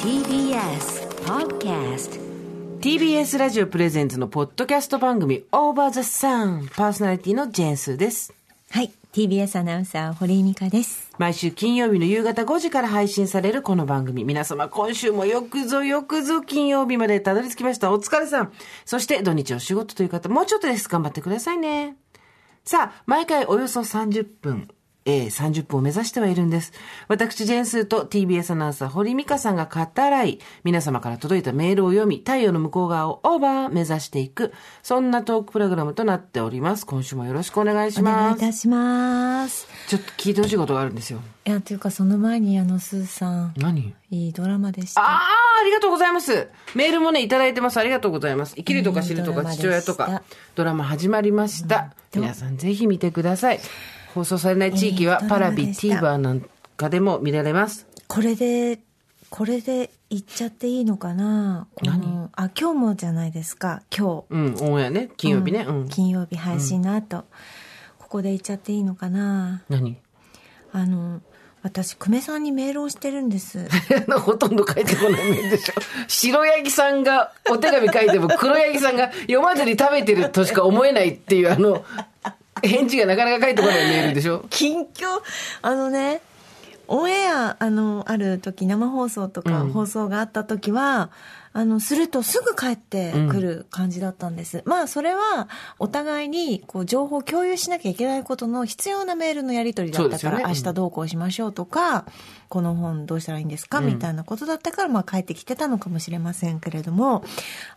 TBS Podcast TBS ラジオプレゼンツのポッドキャスト番組 Over the Sun パーソナリティのジェンスーです。はい。TBS アナウンサー、堀井美香です。毎週金曜日の夕方5時から配信されるこの番組。皆様今週もよくぞよくぞ金曜日までたどり着きました。お疲れさん。そして土日お仕事という方、もうちょっとです。頑張ってくださいね。さあ、毎回およそ30分。えー、30分を目指してはいるんです。私、ジェンスーと TBS アナウンサー、堀美香さんが語らい、皆様から届いたメールを読み、太陽の向こう側をオーバー目指していく、そんなトークプログラムとなっております。今週もよろしくお願いしお願います。いたします。ちょっと聞いてほしいことがあるんですよ。いや、というかその前にあの、スーさん、何？いいドラマでした。ああ、ありがとうございます。メールもね、いただいてます。ありがとうございます。生きるとか知るとか父親とか、ドラマ始まりました。うん皆さんぜひ見てください。放送されない地域はパラビ、ラマでした TVer なんかでも見られます。これで、これで言っちゃっていいのかな？このあ、今日もじゃないですか、今日。うん、オンエアね。金曜日ね。うん。金曜日配信の後、ここで言っちゃっていいのかな？何？あの、私、久米さんにメールをしてるんです。ほとんど書いてこないメールでしょ。白ヤギさんがお手紙書いても黒ヤギさんが読まずに食べてるとしか思えないっていうあの、返事がなかなか書いてこないメールでしょ？近況？あのねオンエアあのある時生放送とかうん。放送があった時は、あのするとすぐ帰ってくる感じだったんです、まあそれはお互いにこう情報を共有しなきゃいけないことの必要なメールのやり取りだったから、ね。明日どうこうしましょうとかこの本どうしたらいいんですか、みたいなことだったから、まあ、帰ってきてたのかもしれませんけれども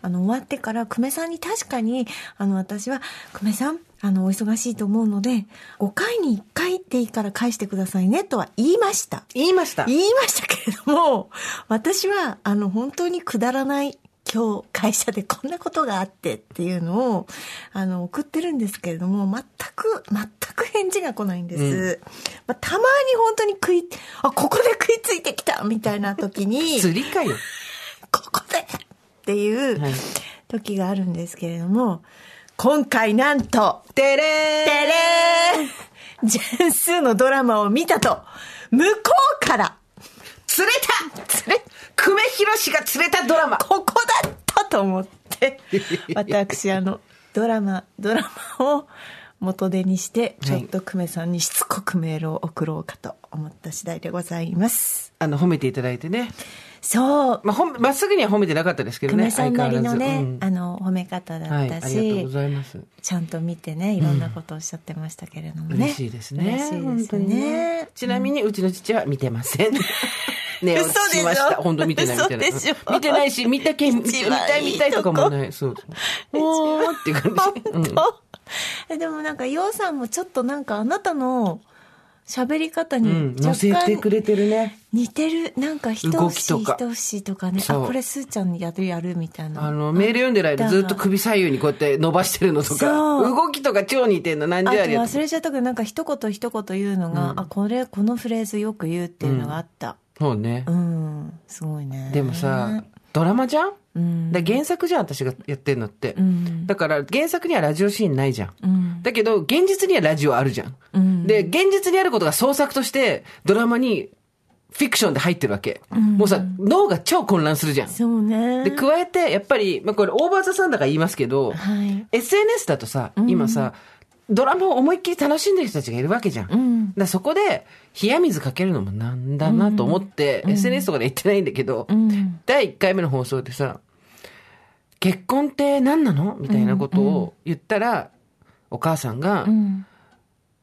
あの終わってから久米さんに確かにあの私は「久米さんあのお忙しいと思うので5回に1回でいいから返してくださいね」とは言いました。言いました。言いましたけれども私はあの本当にくだらない今日会社でこんなことがあってっていうのをあの送ってるんですけれども全く全く返事が来ないんです、まあ、たまに本当に食いあここで食いついてきたみたいな時に 釣りかよ。ここでっていうはい時があるんですけれども今回なんとてれー。てれー。ジェンスーのドラマを見たと向こうから釣れた。釣れ。久米宏が釣れたドラマ。ここだったと思って、私、あの、ドラマ、ドラマを元手にして、ちょっと久米さんにしつこくメールを送ろうかと思った次第でございます。あの、褒めていただいてね。そう、まあ、ほん、まっすぐには褒めてなかったですけどね。久米さんなりのね、相変わらずあの、褒め方だはい、ったありがとうし、ございます。ちゃんと見てね、いろんなことをおっしゃってましたけれどもね。嬉しいですね。嬉しいです本当にね。ちなみに、うちの父は見てません。寝落ち嘘でしょしました。本当見てない見てない。見てないし、見たけ、見たい見たいとかも とない。そうそう。おーっていう感じ。うんえでもなんか、ようさんもちょっとなんかあなたの喋り方にうん、乗若せて干くれてるね。似てる、なんか一動押し一押しとかね、あ、これすーちゃんやるやるみたいな。あの、メール読んでる間ずっと首左右にこうやって伸ばしてるのとか、動きとか超似てんの何あと時あるやつ。忘れちゃったけど、なんか一言一言言うのが、あ、これ、このフレーズよく言うっていうのがあった。そうねう。ん、すごいね。でもさ、ドラマじゃんうん？だから原作じゃん、私がやってんのって。うん。だから原作にはラジオシーンないじゃん。うん。だけど、現実にはラジオあるじゃん。うん。で、現実にあることが創作として、ドラマにフィクションで入ってるわけ。もうさ、脳が超混乱するじゃん。そうね。で、加えて、やっぱり、まあ、これ、オーバーザさんだから言いますけど、はい。SNS だとさ、今さ、ドラマを思いっきり楽しんでる人たちがいるわけじゃん。うん。らそこで、冷や水かけるのもなんだなと思って、SNS とかで言ってないんだけど、うん。第1回目の放送でさ、結婚って何なの？みたいなことを言ったら、お母さんが、うん。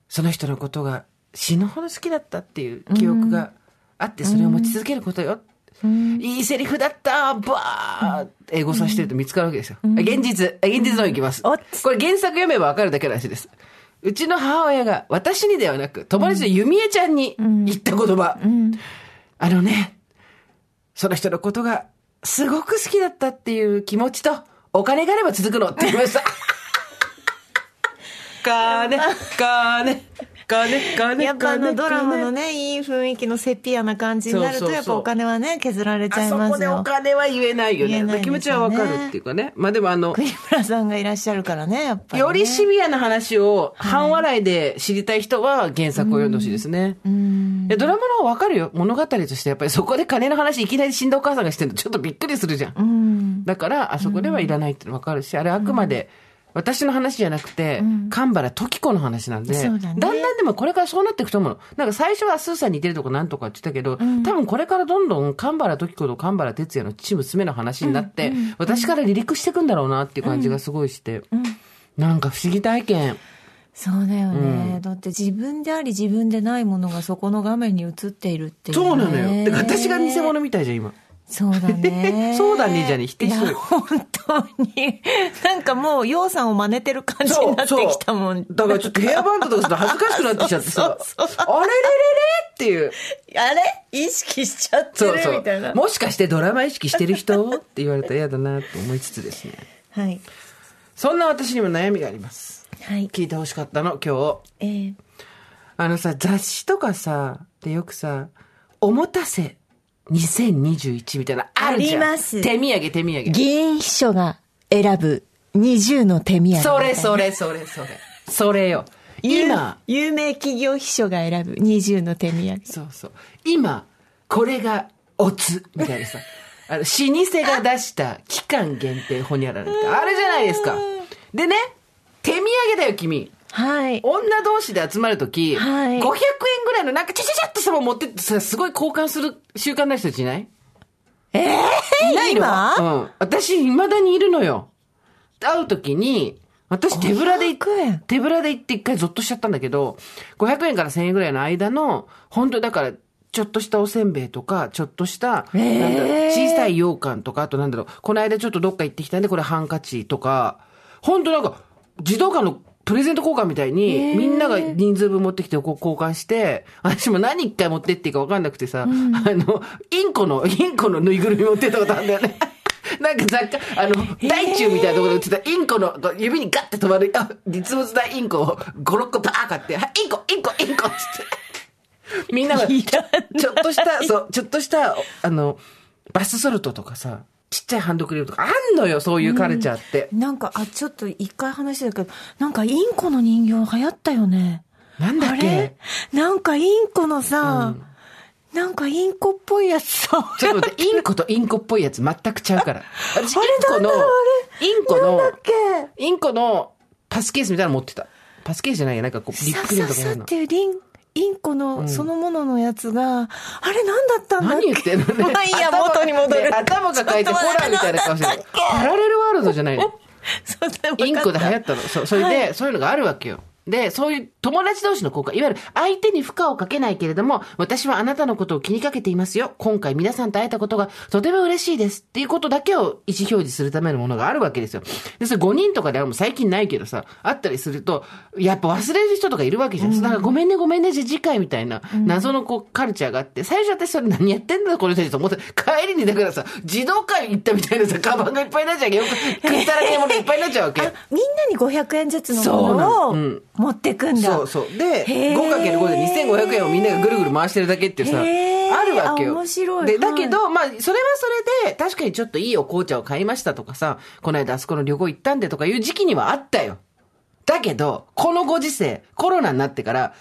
その人のことが死ぬほど好きだったっていう記憶があって、それを持ち続けることよ。うん。いいセリフだったバーって英語させてると見つかるわけですよ。現実、現実の方行きます。これ原作読めばわかるだけの話です。うちの母親が私にではなく、友達の弓江ちゃんに言った言葉。うん。あのね、その人のことがすごく好きだったっていう気持ちと、お金があれば続くのって言いました。金、金、やっぱあの金ドラマの金ね、いい雰囲気のセピアな感じになると、そうそうそうやっぱお金はね、削られちゃいますよ。こでお金は言えないよね。ね気持ちはわかるっていうかね。まあでもあの、国村さんがいらっしゃるからね、やっぱり、ね。よりシビアな話を半笑いで知りたい人は原作を読んでほしいですね。うドラマの方がわかるよ。物語としてやっぱりそこで金の話いきなり死んだお母さんがしてるのちょっとびっくりするじゃん。うん。だから、あそこではいらないってのわかるし、あれあくまで、私の話じゃなくて、神原時子の話なんで、だんだんでもこれからそうなっていくと思うの。なんか最初はスーさんに似てるとかなんとかって言ったけど、多分これからどんどん神原時子と神原哲也の父娘の話になって、私から離陸していくんだろうなっていう感じがすごいして、なんか不思議体験。そうだよね、だって自分であり自分でないものがそこの画面に映っているっていう、ね。そうなのよ。だから私が偽物みたいじゃん、今。そうだね。そうだねじゃね否定しろよいや本当に。なんかもう、ようさんを真似てる感じになってきたもん。だからちょっとヘアバンドとかすると恥ずかしくなってきちゃってさ、そうそうあれれれれっていう。あれ？意識しちゃってるそうそみたいな。う。もしかしてドラマ意識してる人って言われたら嫌だなと思いつつですね。はい。そんな私にも悩みがあります。はい。聞いてほしかったの、今日。えー、あのさ、雑誌とかさ、でよくさ、おもたせ2021みたいなのあるじゃん。あります手土産、手土産。議員秘書が選ぶ20の手土産。それそれそれそれ。それよ。今、有有名企業秘書が選ぶ20の手土産。そうそう。今、これがおつ、みたいなさ。あの、老舗が出した期間限定ほにゃららってあれじゃないですか。でね、手土産だよ、君。はい。女同士で集まるとき、はい500円ぐらいのなんかちゃちゃちゃっとさ、持ってってさ、すごい交換する習慣ない人たちいない？ええいないの？今？うん。私、未だにいるのよ。会うときに、私手ぶらで行500円手ぶらで行って一回ゾッとしちゃったんだけど、500円から1000円ぐらいの間の、本当だから、ちょっとしたおせんべいとか、ちょっとした、えーなんだろう小さい羊羹とか、あとなんだろう、この間ちょっとどっか行ってきたんで、これハンカチとか、本当なんか、児童館のプレゼント交換みたいに、みんなが人数分持ってきてこう交換して、私も何一回持ってっていいか分かんなくてさ、あの、インコの、インコのぬいぐるみ持ってったことあるんだよね。なんか雑貨、あの、大中みたいなところで売ってたインコの、指にガッて止まる、あ、実物大インコを5、6個バー買って、はい、インコ、インコ、インコって。みんなが、ちょっとした、そう、ちょっとした、あの、バスソルトとかさ、ちっちゃいハンドクリームとかあんのよ、そういうカルチャーって。なんか、あ、ちょっと一回話してたけど、なんかインコの人形流行ったよね。なんだっけ？あれ？なんかインコのさ、なんかインコっぽいやつさ。ちょっと待って、インコとインコっぽいやつ全くちゃうから。私、インあれ？コのインコのインコのパスケースみたいなの持ってた。パスケースじゃないや、なんかこう、リッさプクリームとかやるのささって。いうリン、インコのそのもののやつが、あれなんだったんだっけ？何言ってんのね。まあいいや、頭元に戻る。ね頭抱えてホラーみたいな顔してる。パラレルワールドじゃないの。インコで流行ったの。そう、それで、そういうのがあるわけよ。で、そういう友達同士の交換、いわゆる相手に負荷をかけないけれども、私はあなたのことを気にかけていますよ。今回皆さんと会えたことがとても嬉しいです。っていうことだけを意思表示するためのものがあるわけですよ。で、それ5人とかではもう最近ないけどさ、あったりすると、やっぱ忘れる人とかいるわけじゃん。だからごめんねごめんね、じゃあ次回みたいな謎のこうカルチャーがあって、最初私それ何やってんだこの人たちと思って、帰りにだからさ、児童館行ったみたいなさ、カバンがいっぱいになっちゃうよく、食ったらねえものいっぱいになっちゃうわけ。あみんなに500円ずつのものを持ってくんだ。そうそう。で、へー 5×5 で2500円をみんながぐるぐる回してるだけっていうさ、あるわけよ。あ面白いで、はいだけど、まあ、それはそれで、確かにちょっといいお紅茶を買いましたとかさ、この間あそこの旅行行ったんでとかいう時期にはあったよ。だけど、このご時世、コロナになってから、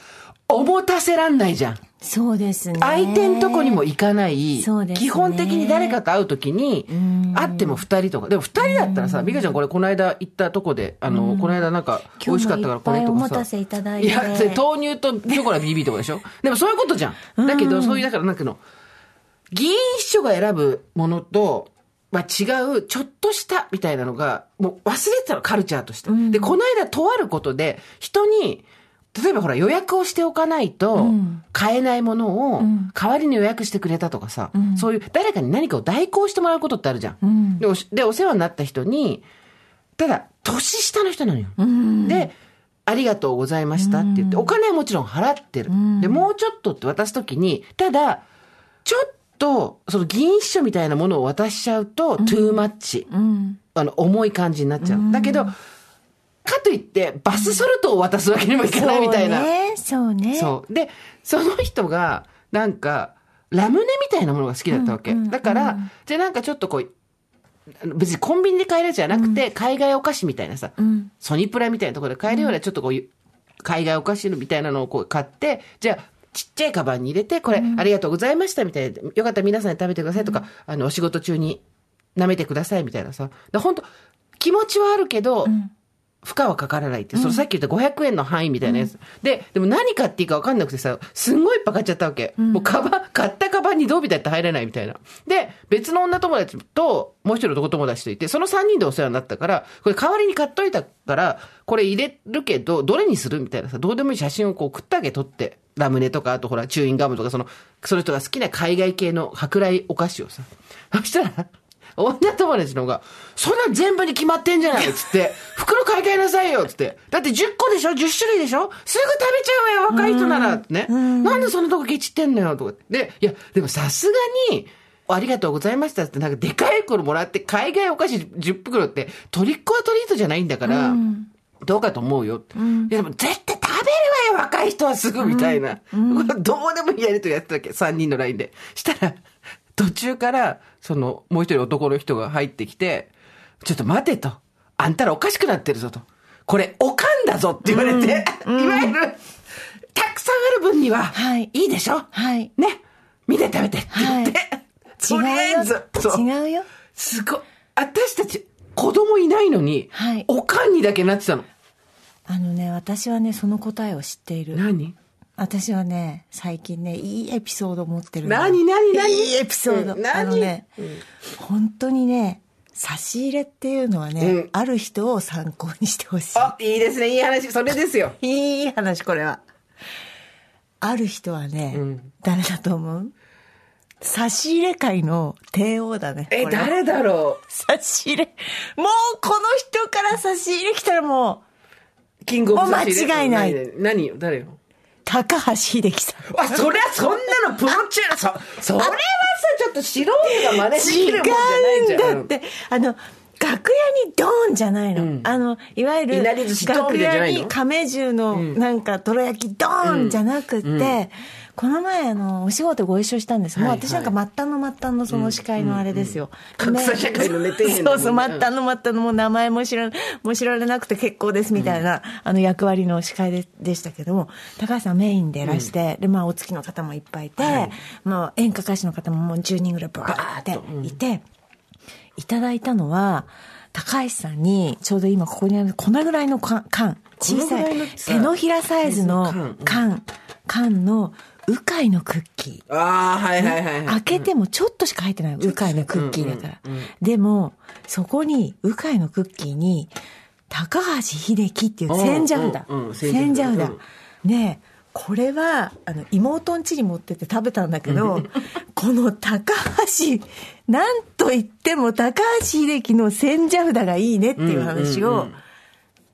おもたせらんないじゃん。そうですね。相手んとこにも行かない。そうですね基本的に誰かと会うときにん、会っても二人とか。でも二人だったらさ、美香ちゃんこれこの間行ったとこで、あの、この間なんか美味しかったからこれとかさ。今日もいっぱいお待たせいただいていや、豆乳とショコラ BB とかでしょ？でもそういうことじゃん。だけど、そういう、だからなんかの、議員秘書が選ぶものと、まあ、違う、ちょっとしたみたいなのが、もう忘れてたの、カルチャーとして。で、この間、とあることで、人に、例えばほら予約をしておかないとん買えないものをん代わりに予約してくれたとかさ、んそういう誰かに何かを代行してもらうことってあるじゃん。うんでで、お世話になった人に、ただ、年下の人なのよ。うん。で、ありがとうございましたって言って、お金はもちろん払ってる。んで、もうちょっとって渡すときに、ただ、ちょっと、その議員秘書みたいなものを渡しちゃうと、トゥーマッチ。うん。あの、重い感じになっちゃう。だけど、かといって、バスソルトを渡すわけにもいかないみたいな。そうね。そうね。で、その人が、なんか、ラムネみたいなものが好きだったわけ。うんうんだから、じゃあなんかちょっとこう、別にコンビニで買えるじゃなくて、海外お菓子みたいなさ、うん。ソニプラみたいなところで買えるようなちょっとこう海外お菓子みたいなのをこう買って、じゃあ、ちっちゃいカバンに入れて、これ、ありがとうございましたみたいな。よかったら皆さんで食べてくださいとか、あの、お仕事中に舐めてくださいみたいなさ。で本当気持ちはあるけど、負荷はかからないって、そのさっき言った500円の範囲みたいなやつ。で、でも何買っていいか分かんなくてさ、すんごいいっぱい買っちゃったわけ。もうカバン、買ったカバンにどうみたいって入れないみたいな。で、別の女友達と、もう一人男友達といて、その3人でお世話になったから、これ代わりに買っといたから、これ入れるけど、どれにするみたいなさ、どうでもいい写真をこう送ってあげ撮って、ラムネとか、あとほら、チューインガムとか、その、その人が好きな海外系の舶来お菓子をさ。そしたら、女友達の方が、そんなん全部に決まってんじゃないつって、袋買い替えなさいよつって。だって10個でしょ ?10 種類でしょ？すぐ食べちゃうわよ若い人ならね。なんでそんなとこケチってんのよとか。で、いや、でもさすがに、ありがとうございましたって、なんかでかい袋もらって、海外お菓子10袋って、トリックはトリートじゃないんだから、どうかと思うよ。いや、でも絶対食べるわよ、若い人はすぐみたいな。これ どうでもいいやりとやってたわけ、3人の LINE で。したら、途中から、その、もう一人男の人が入ってきて、ちょっと待てと。あんたらおかしくなってるぞと。これ、おかんだぞって言われて、いわゆる、たくさんある分には、はいいいでしょ？はいね。見て食べてって言って、とりあえず、そう。違うよ。すごい。私たち、子供いないのに、はいおかんにだけなってたの。あのね、私はね、その答えを知っている。何？私はね、最近ね、いいエピソード持ってるの何何何？いいエピソード。うん何？あのね、本当にね、差し入れっていうのはね、うんある人を参考にしてほしい。あ、いいですね。いい話。それですよ。いい話、これは。ある人はね、うん誰だと思う？差し入れ界の帝王だね。え、誰だろ差し入れ。もうこの人から差し入れ来たらもう、うキングオブもう間違いない何？何よ？誰よ？高橋秀樹さん。あ、そりゃそんなのプロチューそ、それはさ、ちょっと素人が真似でき違るもんじゃないじゃん。うんだって、あの、楽屋にドーンじゃないの。あの、いわゆる、楽屋に亀十の、なんか、どろ焼きドーンじゃなくって、この前、あの、お仕事ご一緒したんです。もうはいはい。私なんか末端の末端のその司会のあれですよ。格差社会のね底辺そうそう、末端の末端のもう名前も知ら、もう知られなくて結構ですみたいな、あの役割の司会ででしたけども、高橋さんメインでいらして、で、まあ、お付きの方もいっぱいいて、まあ、演歌歌手の方ももう10人ぐらいバーっていて、いただいたのは、高橋さんに、ちょうど今ここにある、このぐらいの缶、缶小さい手のひらサイズのうん。缶、缶の、うかいのクッキー。ああ、はいはいはいはい。開けてもちょっとしか入ってない。うかいのクッキーだから。でも、そこに、うかいのクッキーに、高橋秀樹っていう千社札うんうんうん。千千社社札札。ねえ、これは、あの、妹ん家に持ってって食べたんだけど、この高橋、なんと言っても高橋秀樹の千社札がいいねっていう話をうんうんうん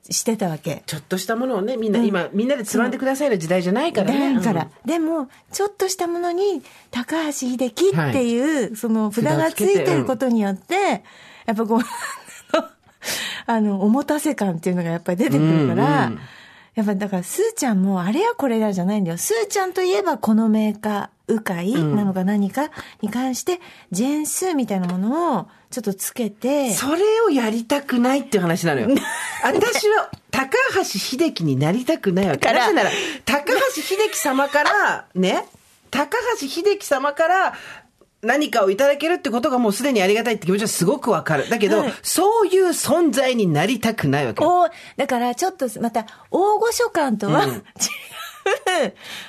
してたわけ。ちょっとしたものをね、みんな、今、みんなでつまんでくださる時代じゃないからね。だから、でも、ちょっとしたものに、高橋秀樹っていう、その札がついてることによって、やっぱこう、あの、おもたせ感っていうのがやっぱり出てくるから、うんうん。やっぱだから、スーちゃんもあれやこれやじゃないんだよ。スーちゃんといえばこのメーカー、うかいなのか何かに関して、ジェンスみたいなものをちょっとつけて、それをやりたくないっていう話なのよ。私は高橋秀樹になりたくないわけ。なぜなら、高橋秀樹様から、ね、高橋秀樹様から、何かをいただけるってことがもうすでにありがたいって気持ちはすごくわかる。だけど、はいそういう存在になりたくないわけ。おだからちょっとまた大御所感とは、うん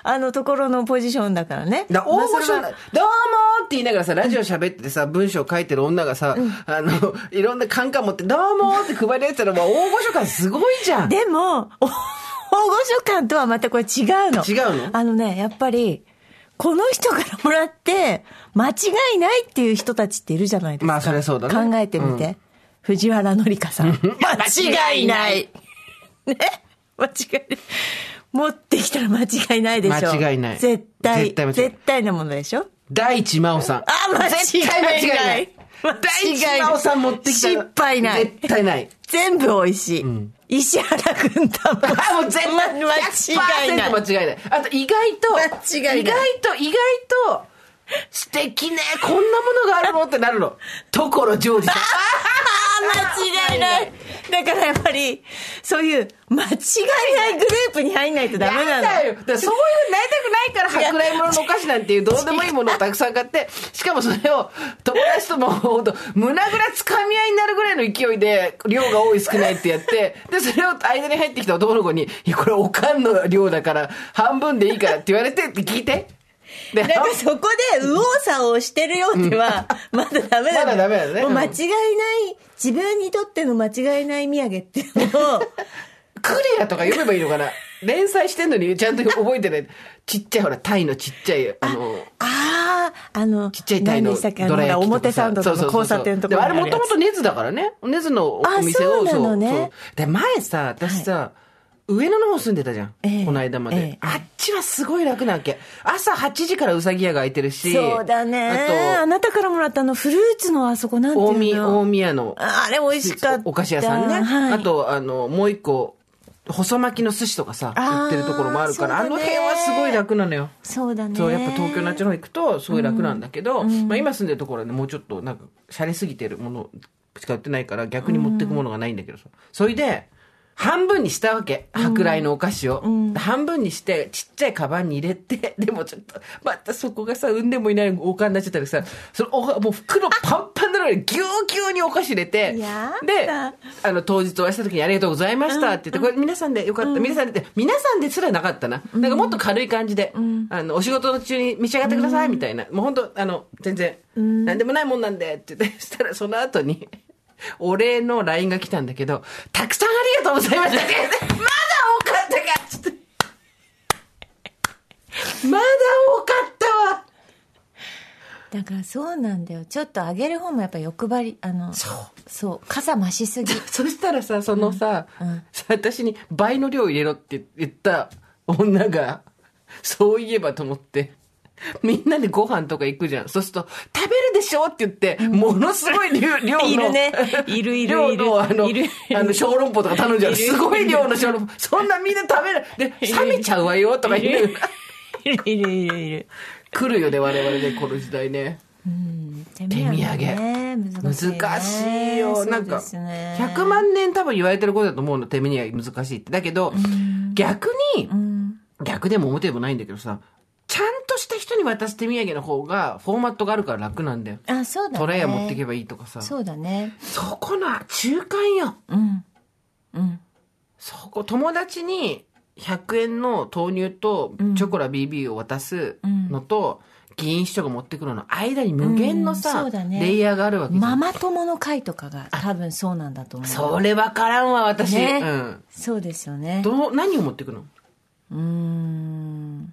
あのところのポジションだからね。だ大御所どうもーって言いながらさ、ラジオ喋っててさ、文章書いてる女がさ、あの、いろんなカンカン持って、どうもーって配りやったら、もう大御所感すごいじゃん。でも、お大御所感とはまたこれ違うの。違うの？あのね、やっぱり、この人からもらって、間違いないっていう人たちっているじゃないですか。まあそりゃそうだね考えてみて。藤原紀香さん。間違いない。ね？間違いない。持ってきたら間違いないでしょ。間違いない絶対。絶対絶対なものでしょ大地真央さん。あ、間違いない。絶対間違いない。大地真央さん持ってきたら失敗ない。絶対ない。全部美味しい。石原軍太も。あ、もう全然、ま間違いない。間違いない。あと、意外と、間違いない意外と、意外と、素敵ね、こんなものがあるのってなるの。所ジョージさん。間違いない。だからやっぱり、そういう、間違いないグループに入んないとダメなの。だよ。だそういうなりたくないから、舶来物のお菓子なんていうどうでもいいものをたくさん買って、しかもそれを友達ともほんと胸ぐらつかみ合いになるぐらいの勢いで、量が多い少ないってやって、で、それを間に入ってきた男の子に、いや、これおかんの量だから、半分でいいからって言われてって聞いて。で、だからそこで右往左往してるようでは、まだダメなの。まだダメだね。もう間違いない、自分にとっての間違いない土産っていうのを、クレアとか読めばいいのかな？連載してんのにちゃんと覚えてない。ちっちゃいほら、タイのちっちゃい、あの、ああ、あの、ちっちゃいタイの何でしたっけ？あのどら焼き表参道とかの交差点とかあれもともと根津だからね。根津のおあ店を。そうなのね。そうで、前さ、私さ、上野の方住んでたじゃん。ええこの間まで、ええあっちはすごい楽なわけ。朝8時からうさぎ屋が開いてるし。そうだね。ああなたからもらったあのフルーツのあそこなんてと、いう大宮、の大宮の。ああれ美味しかった。お菓子屋さんね。はい、あと、あの、もう一個、細巻きの寿司とかさ、売ってるところもあるから、あの辺はすごい楽なのよ。そうだね。そう、やっぱ東京のあっちの方行くと、すごい楽なんだけど、まあ今住んでるところはね、もうちょっとなんか、洒落すぎてるものしか売ってないから、逆に持ってくものがないんだけどさ。それで、半分にしたわけ。舶来のお菓子を。半分にして、ちっちゃいカバンに入れて、でもちょっと、またそこがさ、産んでもいないおかんになっちゃったりさ、そのおもう袋パンパンなのにぎゅうぎゅうにお菓子入れて、で、あの、当日お会いした時にありがとうございましたって言って、これ皆さんでよかった、皆さんでって、皆さんですらなかったな。なんかもっと軽い感じで、あの、お仕事中に召し上がってくださいみたいな。もう本当あの、全然、なん。でもないもんなんでって言って、そしたらその後に、お礼の LINE が来たんだけど、たくさんありがとうございました まだ多かったかつって。まだ多かったわだからそうなんだよ。ちょっとあげる方もやっぱ欲張り、あの、そう。そう、傘増しすぎ。そしたらさ、そのさ、うん私に倍の量入れろって言った女が、そういえばと思って、みんなでご飯とか行くじゃん。そうすると、食べるでしょって言って、ものすごい量量の。いるねいるいるいる量の、あの、いるあの、小籠包とか頼んじゃう。すごい量の小籠包。そんなみんな食べる。で、冷めちゃうわよとか言う。いるいるいるいる。来るよね、我々ね、この時代ね。うん、手手土産ね、難しい、ね。難しいよ。なんか、そうですね100万年多分言われてることだと思うの、手土産難しいって。だけど、逆に、うん。逆でも表でもないんだけどさ、した人に渡す手土産の方が、フォーマットがあるから楽なんだよ。あ、そうだね。トレイヤー持っていけばいいとかさ。そうだね。そこの中間よ。うん。うん。そこ、友達に100円の豆乳とチョコラ BB を渡すのと、議員秘書が持ってくるの間に無限のうんさ、そうだねレイヤーがあるわけ。ママ友の会とかが多分そうなんだと思う。それわからんわ、私。ねうん。そうですよね。どう、何を持ってくの？うーん。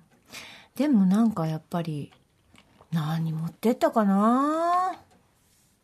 でもなんかやっぱり、何持ってったかな？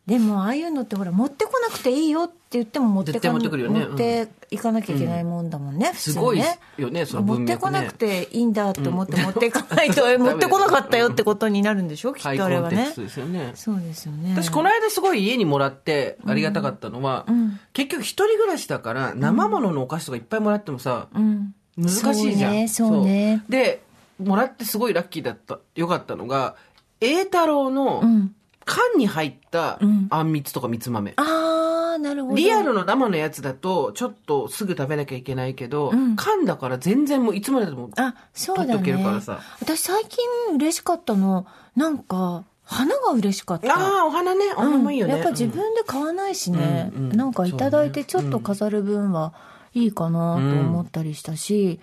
でもああいうのってほら持ってこなくていいよって言っても持って絶対か持ってくるよね。持っていかなきゃいけないもんだもんね、普通ね。すごいよね、その持文脈ね。ってこなくていいんだって思って持っていかないと、え持ってこなかったよってことになるんでしょ？きハイっとあれはね。コンテクストですよね。そうですよね。私、この間すごい家にもらってありがたかったのは、ん。結局一人暮らしだから、生もののお菓子とかいっぱいもらってもさ、うん。難しいじゃん。そうねそうね。そう。で、もらってすごいラッキーだった、よかったのが、栄太郎のうん。缶に入ったん。あんみつとかみつ豆。ああなるほど。リアルの生のやつだと、ちょっとすぐ食べなきゃいけないけど、ん。缶だから全然もういつまででも、あそうだ取っとけるねからさ。私最近嬉しかったのなんか花が嬉しかった。ああ、お花ね、お花もいいよね。やっぱ自分で買わないしね、うんうんなんかいただいてちょっと飾る分はいいかなと思ったりしたし、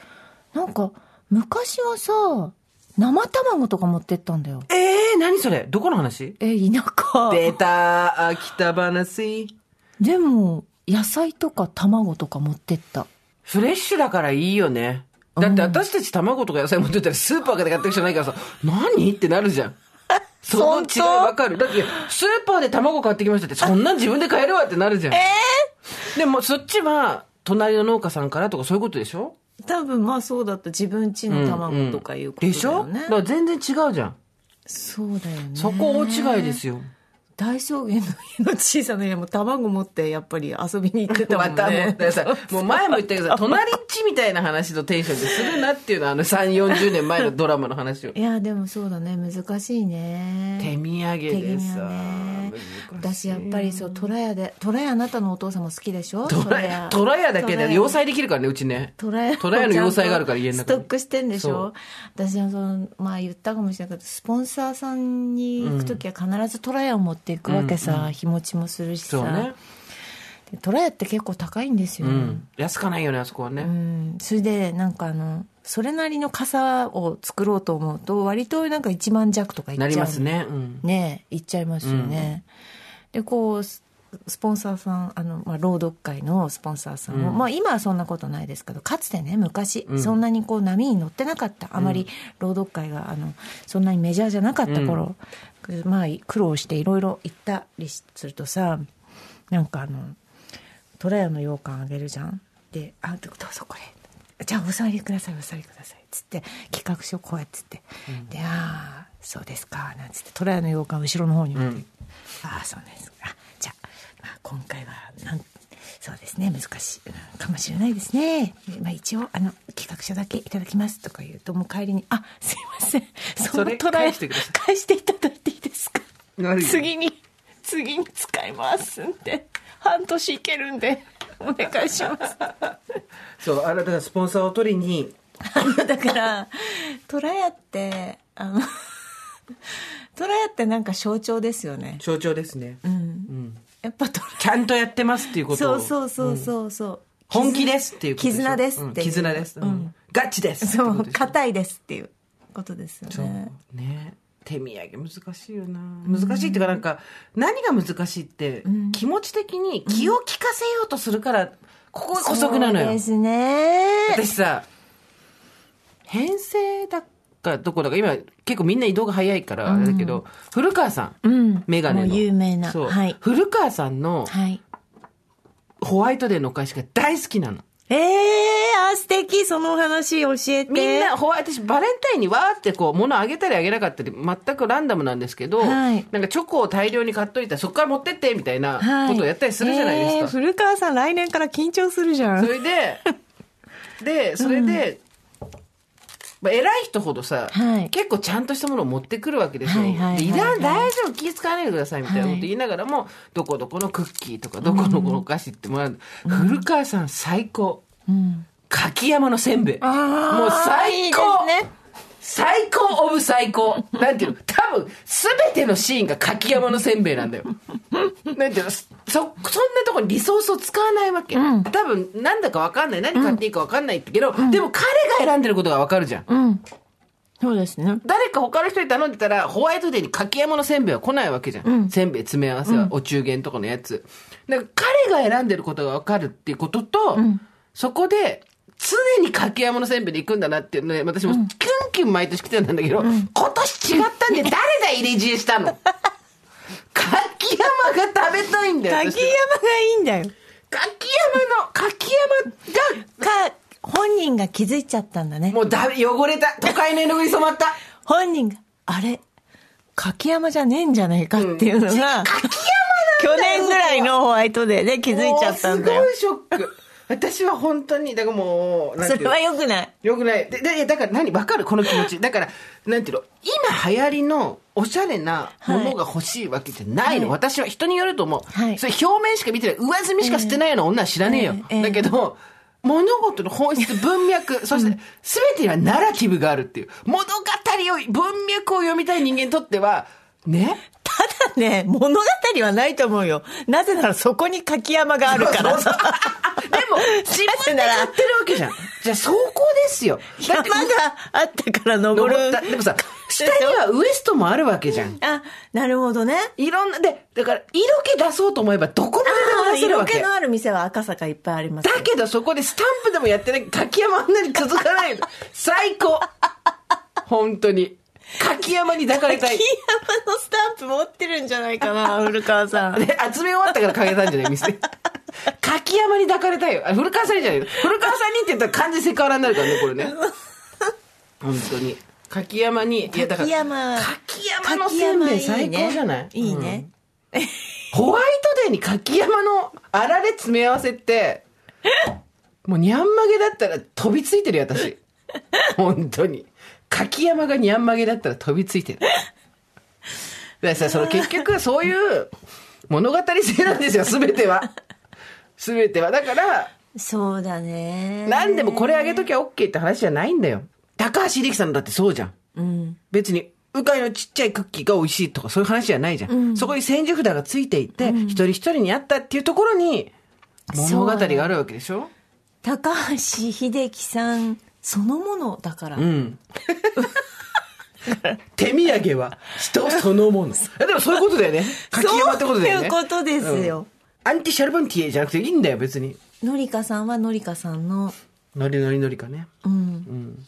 なんか昔はさ生卵とか持ってったんだよええー、何それ？どこの話？え田舎出た、秋田話。でも野菜とか卵とか持ってったフレッシュだからいいよね。だって私たち卵とか野菜持ってったらスーパーで買ってく人ないからさ、何？ってなるじゃん。その違いわかる。だって、スーパーで卵買ってきましたって、そんなん自分で買えるわってなるじゃん。でもそっちは、隣の農家さんからとかそういうことでしょ？多分まあそうだった自分家の卵とかいうことだでしょ？よね、だから全然違うじゃん。そうだよねそこ大違いですよ。大草原の家の小さな家も卵持ってやっぱり遊びに行ってたもんね。またもってさ、もう前も言ったけどさ、隣っちみたいな話のテンションでするなっていうのは、あの3、40年前のドラマの話を。いや、でもそうだね、難しいね。手土産でさ、ね、私やっぱりそう、虎屋で、虎屋あなたのお父様好きでしょ？虎屋。虎屋だけで要塞できるからね、うちね。虎屋。虎屋の要塞があるから家の中 ストックしてんでしょ？私はその、まあ言ったかもしれないけど、スポンサーさんに行くときは必ず虎屋を持っていくわけさ。うんうん。日持ちもするしさ、ね、トラヤって結構高いんですよ、ね、うん、安かないよねあそこはね、うん、それでなんかあのそれなりの傘を作ろうと思うと割となんか1万弱とかいっちゃう。なりますね、うん、ねいっちゃいますよね、でこうスポンサーさんあの、まあ、朗読会のスポンサーさんも、まあ今はそんなことないですけどかつてね昔、そんなにこう波に乗ってなかったあまり朗読会があのそんなにメジャーじゃなかった頃、まあ苦労していろいろ行ったりするとさなんかあの虎屋の羊羹あげるじゃん？で「あどうぞこれ。じゃあお座りくださいお座りください」っつって企画書こうやってって、うん、で「ああそうですか」なんつって虎屋の羊羹後ろの方に置いて「うん、ああそうです。あじゃあ、まあ、今回はなんそうですね。難しい。かもしれないですね、まあ、一応あの企画書だけいただきますとか言うともう帰りに「あすいません。そのトライ返してい。ただいていいですか？次に次に使いますんで半年いけるんでお願いします。そうあなたがスポンサーを取りに。だからトラヤってあのトラヤってなんか象徴ですよね。象徴ですね。うん、うん、やっぱちゃんとやってますっていうことを。そうそうそうそう、う。ん。本気ですっていうこと絆ですっていう、絆です、うん、ガチですそう硬いですっていうことですよね。ね。手土産難しいよな。難しいっていうかなんか何が難しいって気持ち的に気を利かせようとするからここが古速なのよ。そうですね。私さ編成だかどこだか今結構みんな移動が早いからあれだけど、古川さん、うん、メガネの。有名な。そう、はい、古川さんのはい。ホワイトデーのお返しが大好きなの。ええー、あ、素敵、そのお話教えて。みんな、ホワイト、私、バレンタインにわーってこう、物あげたりあげなかったり、全くランダムなんですけど、はい。なんかチョコを大量に買っといたら、そこから持ってって、みたいなはい。ことをやったりするじゃないですか。えー古川さん、来年から緊張するじゃん。それで、で、それで、まあ、偉い人ほどさ、はい結構ちゃんとしたものを持ってくるわけですよ。はいはいはいはい大丈夫、気使わないでください、みたいなこと言いながらも、どこどこのクッキーとか、どこどこのお菓子ってもらう。古川さん最高。うん。柿山のせんべい。もう最高ね。最高オブ最高。なんていうの？多分、すべてのシーンが柿山のせんべいなんだよ。なんていうの？そ、そんなとこにリソースを使わないわけ。うん多分、なんだかわかんない。何買っていいかわかんないけど、でも彼が選んでることがわかるじゃん。うん。そうですね。誰か他の人に頼んでたら、ホワイトデーに柿山のせんべいは来ないわけじゃん。せんべい詰め合わせは、お中元とかのやつ。だから彼が選んでることがわかるっていうことと、そこで、常に柿山のせんべいで行くんだなっていうので、私もキュンキュン毎年来てたんだけど、今年違ったんで 誰が入れ知恵したの？柿山が食べたいんだよ。柿山がいいんだよ。柿山の、柿山が、か、本人が気づいちゃったんだね。もうだ、汚れた。都会の絵の具に染まった。本人が、あれ、柿山じゃねえんじゃないかっていうのが、去年ぐらいのホワイトデーで気づいちゃったんだよ。すごいショック。私は本当に、だからもう、うの？それは良くない。よくない。で、で、だから何？わかる？この気持ち。だから、なんていうの？今流行りのおしゃれなものが欲しいわけじゃないの。はい私は人によると思う。はいそれ表面しか見てない。上積みしか捨てないような女は知らねえよ。ええええだけど、物事の本質、文脈、そして、すべてにはナラティブがあるっていう。物語を、文脈を読みたい人間にとっては、ね？ただね、物語はないと思うよ。なぜならそこに柿山があるから。そうそうでも、自分で買ってるわけじゃん。じゃあ、そこですよ。だって山があったから登る。登。でもさ、下にはウエストもあるわけじゃん。あ、なるほどね。いろんな、で、だから、色気出そうと思えば、どこまででも出せるわけ。色気のある店は赤坂いっぱいありますよだけど、そこでスタンプでもやってない、柿山あんなに続かないの。最高本当に。柿山に抱かれたい柿。山のスタンプ持ってるんじゃないかな、古川さん。で、集め終わったからかけたんじゃない店。柿山に抱かれたいよ。あ、古川さんにじゃないよ古川さんにって言ったら完全にセクハラになるからね、これね。本当に。柿山に、いやだから、柿山。柿山のせんべい最高じゃない？いいね。ホワイトデーに柿山のあられ詰め合わせって、もうニャンマゲだったら飛びついてるよ、私。本当に。柿山がニャンマゲだったら飛びついてる。だからさ、その結局そういう物語性なんですよ、すべては。すべては。だから、そうだね。何でもこれあげときゃ OK って話じゃないんだよ。高橋力さんだってそうじゃん。うん。別に、うかいのちっちゃいクッキーが美味しいとかそういう話じゃないじゃん。そこに千住札がついていて、一人一人にあったっていうところに、物語があるわけでしょ？高橋秀樹さんそのものだから。うん。手土産は人そのもの。で もそういうことだよね。柿山ってことだよね。そういうことですようんアンティシャルバンティエじゃなくていいんだよ、別に。のりかさんはのりかさんの、ノリノリノリかね。うん、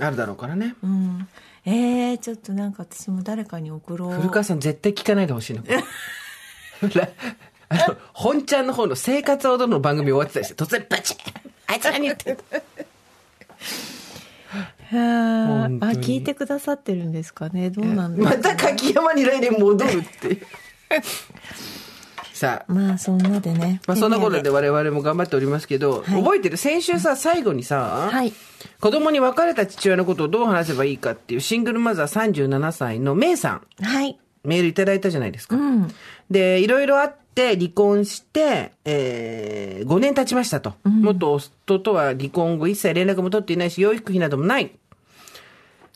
あるだろうからね。うん。えー、ちょっとなんか私も誰かに送ろう。古川さん絶対聞かないでほしいの。あの、本ちゃんの方の生活を踊るの番組終わってたりして、突然バチッあいつ何言ってんのあ、聞いてくださってるんですかね。どうなんまた柿山に来年戻るって。さあ、まあ、そんなでね。まあそんなことで我々も頑張っておりますけど、はい覚えてる先週さ、最後にさ、はい子供に別れた父親のことをどう話せばいいかっていうシングルマザー37歳のメイさん、産はい。メールいただいたじゃないですか。うん。で、いろいろあって離婚して、えー、5年経ちましたと。元夫とは離婚後一切連絡も取っていないし、養育費などもない。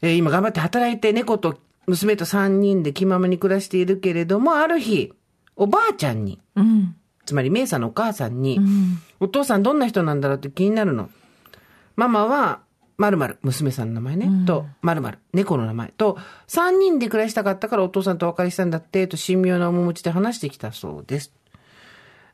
えー今頑張って働いて猫と娘と3人で気ままに暮らしているけれども、ある日、おばあちゃんに、うん。つまりメイさんのお母さんに、うん。お父さんどんな人なんだろうって気になるの。ママは、〇〇、娘さんの名前ね、と、〇〇、猫の名前と、3人で暮らしたかったからお父さんとお別れしたんだって、と神妙な面持ちで話してきたそうです。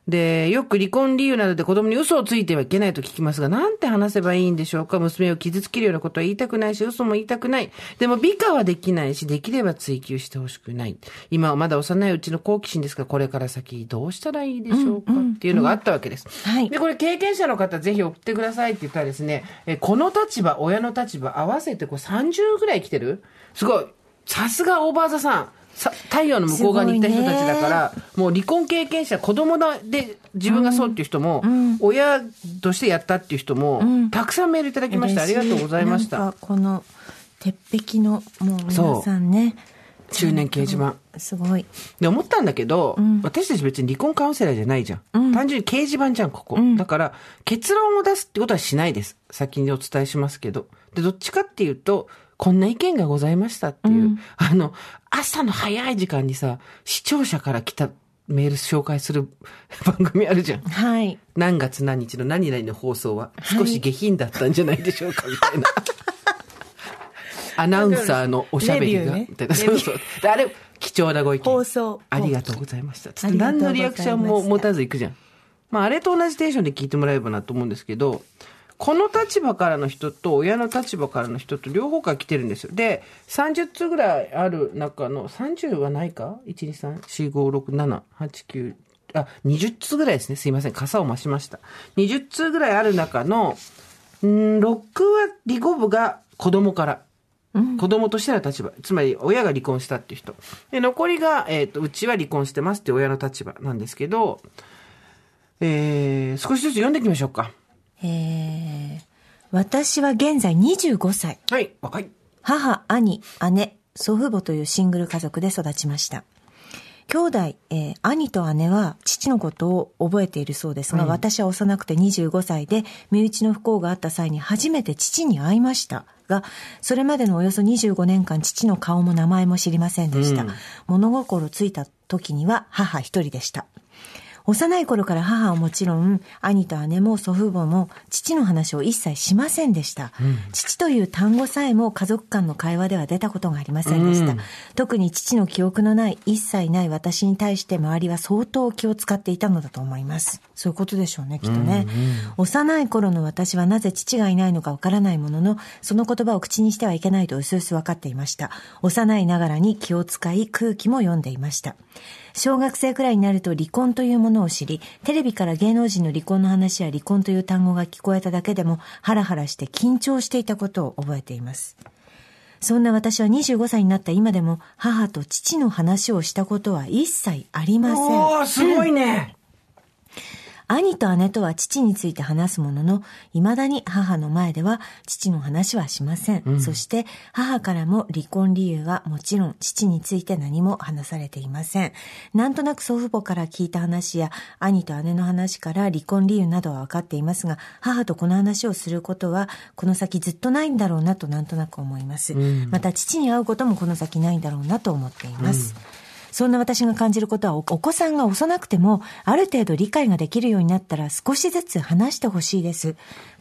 で、よく離婚理由などで子供に嘘をついてはいけないと聞きますが、なんて話せばいいんでしょうか？娘を傷つけるようなことは言いたくないし、嘘も言いたくない。でも美化はできないし、できれば追求してほしくない。今はまだ幼いうちの好奇心ですが、これから先どうしたらいいでしょうか、っていうのがあったわけです。はいで、これ経験者の方ぜひ送ってくださいって言ったらですね、えこの立場、親の立場合わせてこれ30ぐらい来てる？すごい。さすがオーバーザさん。さ太陽の向こう側に行った人たちだから、もう離婚経験者、子供だで自分がそうっていう人も、親としてやったっていう人も、たくさんメールいただきました。ありがとうございました。なんかこの、鉄壁の、もう皆さんね。中年掲示板。すごい。で、思ったんだけど、私たち別に離婚カウンセラーじゃないじゃん。単純に掲示板じゃん、ここ。だから、結論を出すってことはしないです。先にお伝えしますけど。で、どっちかっていうと、こんな意見がございましたっていう、あの、朝の早い時間にさ、視聴者から来たメール紹介する 番組あるじゃん。はい。何月何日の何々の放送は少し下品だったんじゃないでしょうか、みたいな。アナウンサーのおしゃべりが、みたいな。そうそう。であれ、貴重なご意見。放送ありがとうございました。つって何のリアクションも持たず行くじゃん。まあ、あれと同じテンションで聞いてもらえればなと思うんですけど、この立場からの人と親の立場からの人と両方から来てるんですよ。で、30通ぐらいある中の、30はないか ?1、2、3、4、5、6、7、8、9、あ、20通ぐらいですね。すいません。傘を増しました。20通ぐらいある中の、んー6は離婚部が子供から。子供としての立場。つまり、親が離婚したっていう人。で、残りが、えっ、と、うちは離婚してますって親の立場なんですけど、えー、少しずつ読んでいきましょうか。えー、私は現在25歳。はい、若い。母、兄、姉、祖父母というシングル家族で育ちました。兄弟、えー兄と姉は父のことを覚えているそうですが、私は幼くて25歳で、身内の不幸があった際に初めて父に会いました。が、それまでのおよそ25年間父の顔も名前も知りませんでした。物心ついた時には母一人でした。幼い頃から母はもちろん、兄と姉も祖父母も父の話を一切しませんでした。父という単語さえも家族間の会話では出たことがありませんでした。特に父の記憶のない、一切ない私に対して周りは相当気を使っていたのだと思います。そういうことでしょうね、きっとね。幼い頃の私はなぜ父がいないのかわからないものの、その言葉を口にしてはいけないと薄々分かっていました。幼いながらに気を使い空気も読んでいました。小学生くらいになると離婚というものを知り、テレビから芸能人の離婚の話や離婚という単語が聞こえただけでもハラハラして緊張していたことを覚えています。そんな私は25歳になった今でも母と父の話をしたことは一切ありません。おー、すごいね。兄と姉とは父について話すものの、未だに母の前では父の話はしません。そして母からも離婚理由はもちろん父について何も話されていません。なんとなく祖父母から聞いた話や兄と姉の話から離婚理由などは分かっていますが、母とこの話をすることはこの先ずっとないんだろうなとなんとなく思います。また父に会うこともこの先ないんだろうなと思っています。そんな私が感じることはお、お子さんが幼くても、ある程度理解ができるようになったら少しずつ話してほしいです。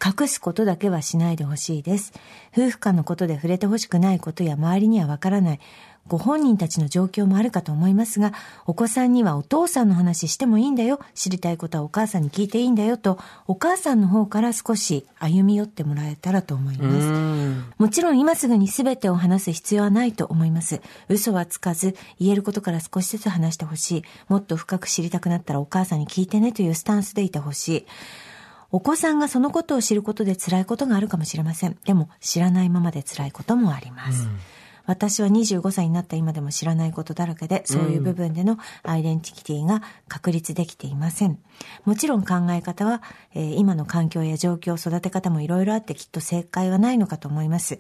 隠すことだけはしないでほしいです。夫婦間のことで触れてほしくないことや周りにはわからない。ご本人たちの状況もあるかと思いますが、お子さんにはお父さんの話してもいいんだよ。知りたいことはお母さんに聞いていいんだよと、お母さんの方から少し歩み寄ってもらえたらと思います。もちろん今すぐに全てを話す必要はないと思います。嘘はつかず、言えることから少しずつ話してほしい。もっと深く知りたくなったらお母さんに聞いてねというスタンスでいてほしい。お子さんがそのことを知ることで辛いことがあるかもしれません。でも知らないままで辛いこともあります。私は25歳になった今でも知らないことだらけで、そういう部分でのアイデンティティが確立できていません。もちろん考え方は、えー今の環境や状況、育て方もいろいろあってきっと正解はないのかと思います。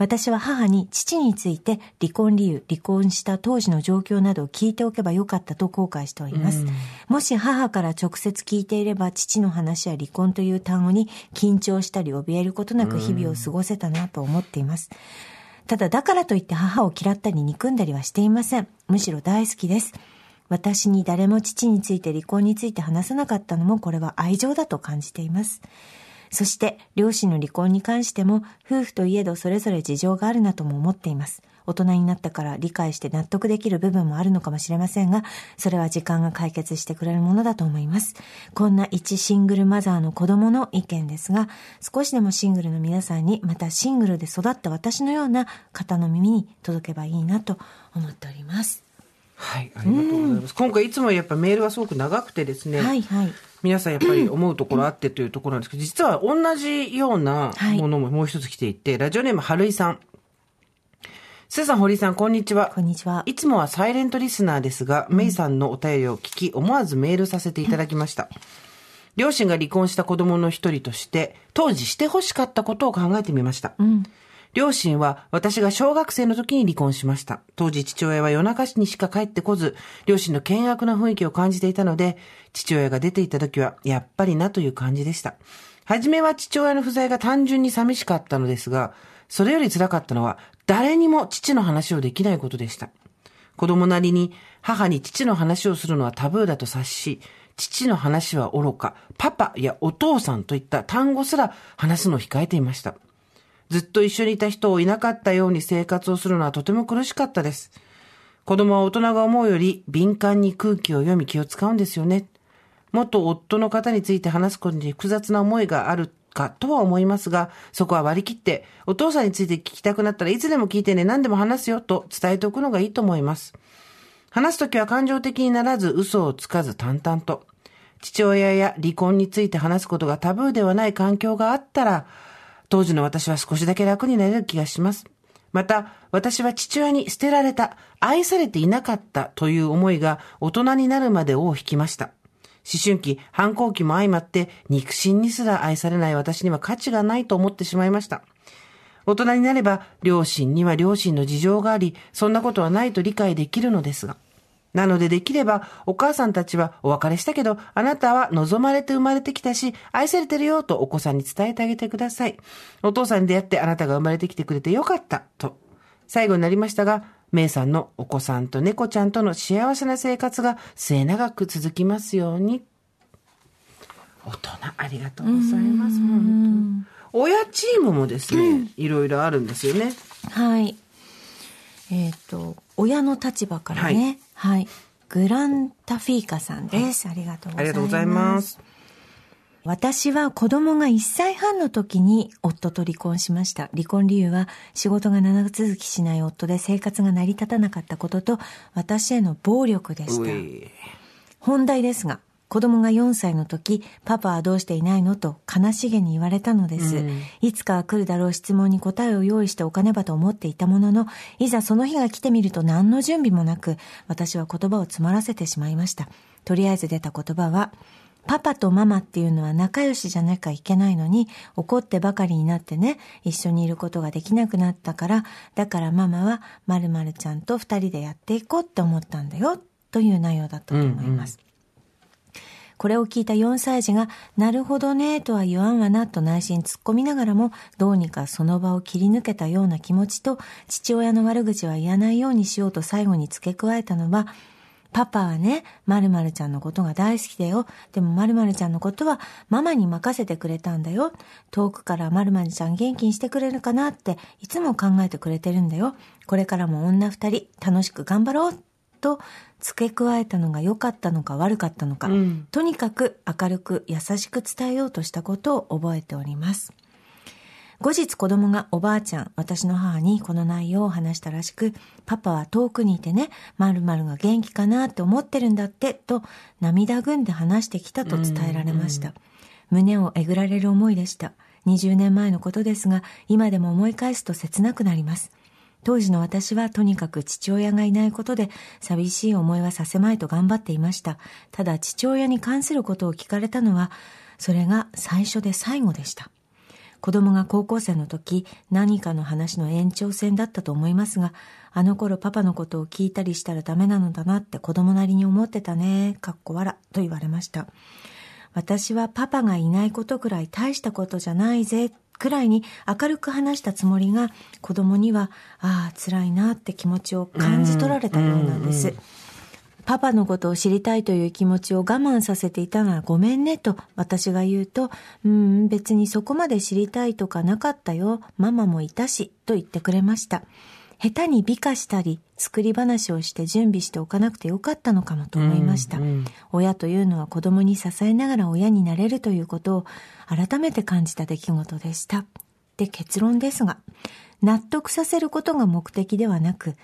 私は母に父について離婚理由、離婚した当時の状況などを聞いておけばよかったと後悔しております。もし母から直接聞いていれば父の話や離婚という単語に緊張したり怯えることなく日々を過ごせたなと思っています。ただだからといって母を嫌ったり憎んだりはしていません。むしろ大好きです。私に誰も父について離婚について話さなかったのもこれは愛情だと感じています。そして、両親の離婚に関しても、夫婦といえどそれぞれ事情があるなとも思っています。大人になったから理解して納得できる部分もあるのかもしれませんが、それは時間が解決してくれるものだと思います。こんな一シングルマザーの子供の意見ですが、少しでもシングルの皆さんに、またシングルで育った私のような方の耳に届けばいいなと思っております。はい、ありがとうございます。今回いつもやっぱメールがすごく長くてですね。はいはい。皆さんやっぱり思うところあってというところなんですけど、実は同じようなものももう一つ来ていて、ラジオネーム春井さん。スーさん、堀井さん、こんにちは。こんにちは。いつもはサイレントリスナーですが、メイさんのお便りを聞き、思わずメールさせていただきました。両親が離婚した子供の一人として、当時して欲しかったことを考えてみました。両親は私が小学生の時に離婚しました。当時父親は夜中にしか帰ってこず、両親の険悪な雰囲気を感じていたので、父親が出ていた時はやっぱりなという感じでした。はじめは父親の不在が単純に寂しかったのですが、それより辛かったのは誰にも父の話をできないことでした。子供なりに母に父の話をするのはタブーだと察し、父の話は愚か、パパやお父さんといった単語すら話すのを控えていました。ずっと一緒にいた人をいなかったように生活をするのはとても苦しかったです。子供は大人が思うより敏感に空気を読み気を使うんですよね。元夫の方について話すことに複雑な思いがあるかとは思いますが、そこは割り切って、お父さんについて聞きたくなったらいつでも聞いてね、何でも話すよと伝えておくのがいいと思います。話すときは感情的にならず嘘をつかず淡々と。父親や離婚について話すことがタブーではない環境があったら、当時の私は少しだけ楽になれる気がします。また、私は父親に捨てられた、愛されていなかったという思いが大人になるまで尾を引きました。思春期、反抗期も相まって、肉親にすら愛されない私には価値がないと思ってしまいました。大人になれば、両親には両親の事情があり、そんなことはないと理解できるのですが。なのでできれば、お母さんたちはお別れしたけど、あなたは望まれて生まれてきたし、愛されてるよとお子さんに伝えてあげてください。お父さんに出会ってあなたが生まれてきてくれてよかった、と。最後になりましたが、メイさんのお子さんと猫ちゃんとの幸せな生活が末永く続きますように。大人、ありがとうございます。本当に親チームもですね、いろいろあるんですよね。はい。えっ、と、親の立場からね、はい。グランタフィーカさんです。ありがとうございます。私は子供が1歳半の時に夫と離婚しました。離婚理由は仕事が長続きしない夫で生活が成り立たなかったことと私への暴力でした。本題ですが、子供が4歳の時、パパはどうしていないのと悲しげに言われたのです。うんいつかは来るだろう質問に答えを用意しておかねばと思っていたものの、いざその日が来てみると何の準備もなく、私は言葉を詰まらせてしまいました。とりあえず出た言葉は、パパとママっていうのは仲良しじゃなきゃいけないのに、怒ってばかりになってね、一緒にいることができなくなったから、だからママは〇〇ちゃんと二人でやっていこうって思ったんだよ、という内容だったと思います。これを聞いた4歳児が、なるほどね、とは言わんわな、と内心突っ込みながらも、どうにかその場を切り抜けたような気持ちと、父親の悪口は言わないようにしようと最後に付け加えたのは、パパはね、〇〇ちゃんのことが大好きだよ。でも〇〇ちゃんのことはママに任せてくれたんだよ。遠くから〇〇ちゃん元気にしてくれるかなっていつも考えてくれてるんだよ。これからも女二人楽しく頑張ろう。と付け加えたのが良かったのか悪かったのか、うんとにかく明るく優しく伝えようとしたことを覚えております。後日子供がおばあちゃん、私の母にこの内容を話したらしく、パパは遠くにいてね、〇〇が元気かなって思ってるんだって、と涙ぐんで話してきたと伝えられました。胸をえぐられる思いでした。20年前のことですが、今でも思い返すと切なくなります。当時の私はとにかく父親がいないことで寂しい思いはさせまいと頑張っていました。ただ父親に関することを聞かれたのは、それが最初で最後でした。子供が高校生の時、何かの話の延長線だったと思いますが、あの頃パパのことを聞いたりしたらダメなのだなって子供なりに思ってたね、かっこわら、と言われました。私はパパがいないことくらい大したことじゃないぜ、くらいに明るく話したつもりが、子供には、ああ、辛いなって気持ちを感じ取られたようなんです。パパのことを知りたいという気持ちを我慢させていたならごめんねと私が言うと、うん、別にそこまで知りたいとかなかったよ。ママもいたし、と言ってくれました。下手に美化したり、作り話をして準備しておかなくてよかったのかもと思いました。うんうん親というのは子供に支えながら親になれるということを改めて感じた出来事でした。で、結論ですが、納得させることが目的ではなく、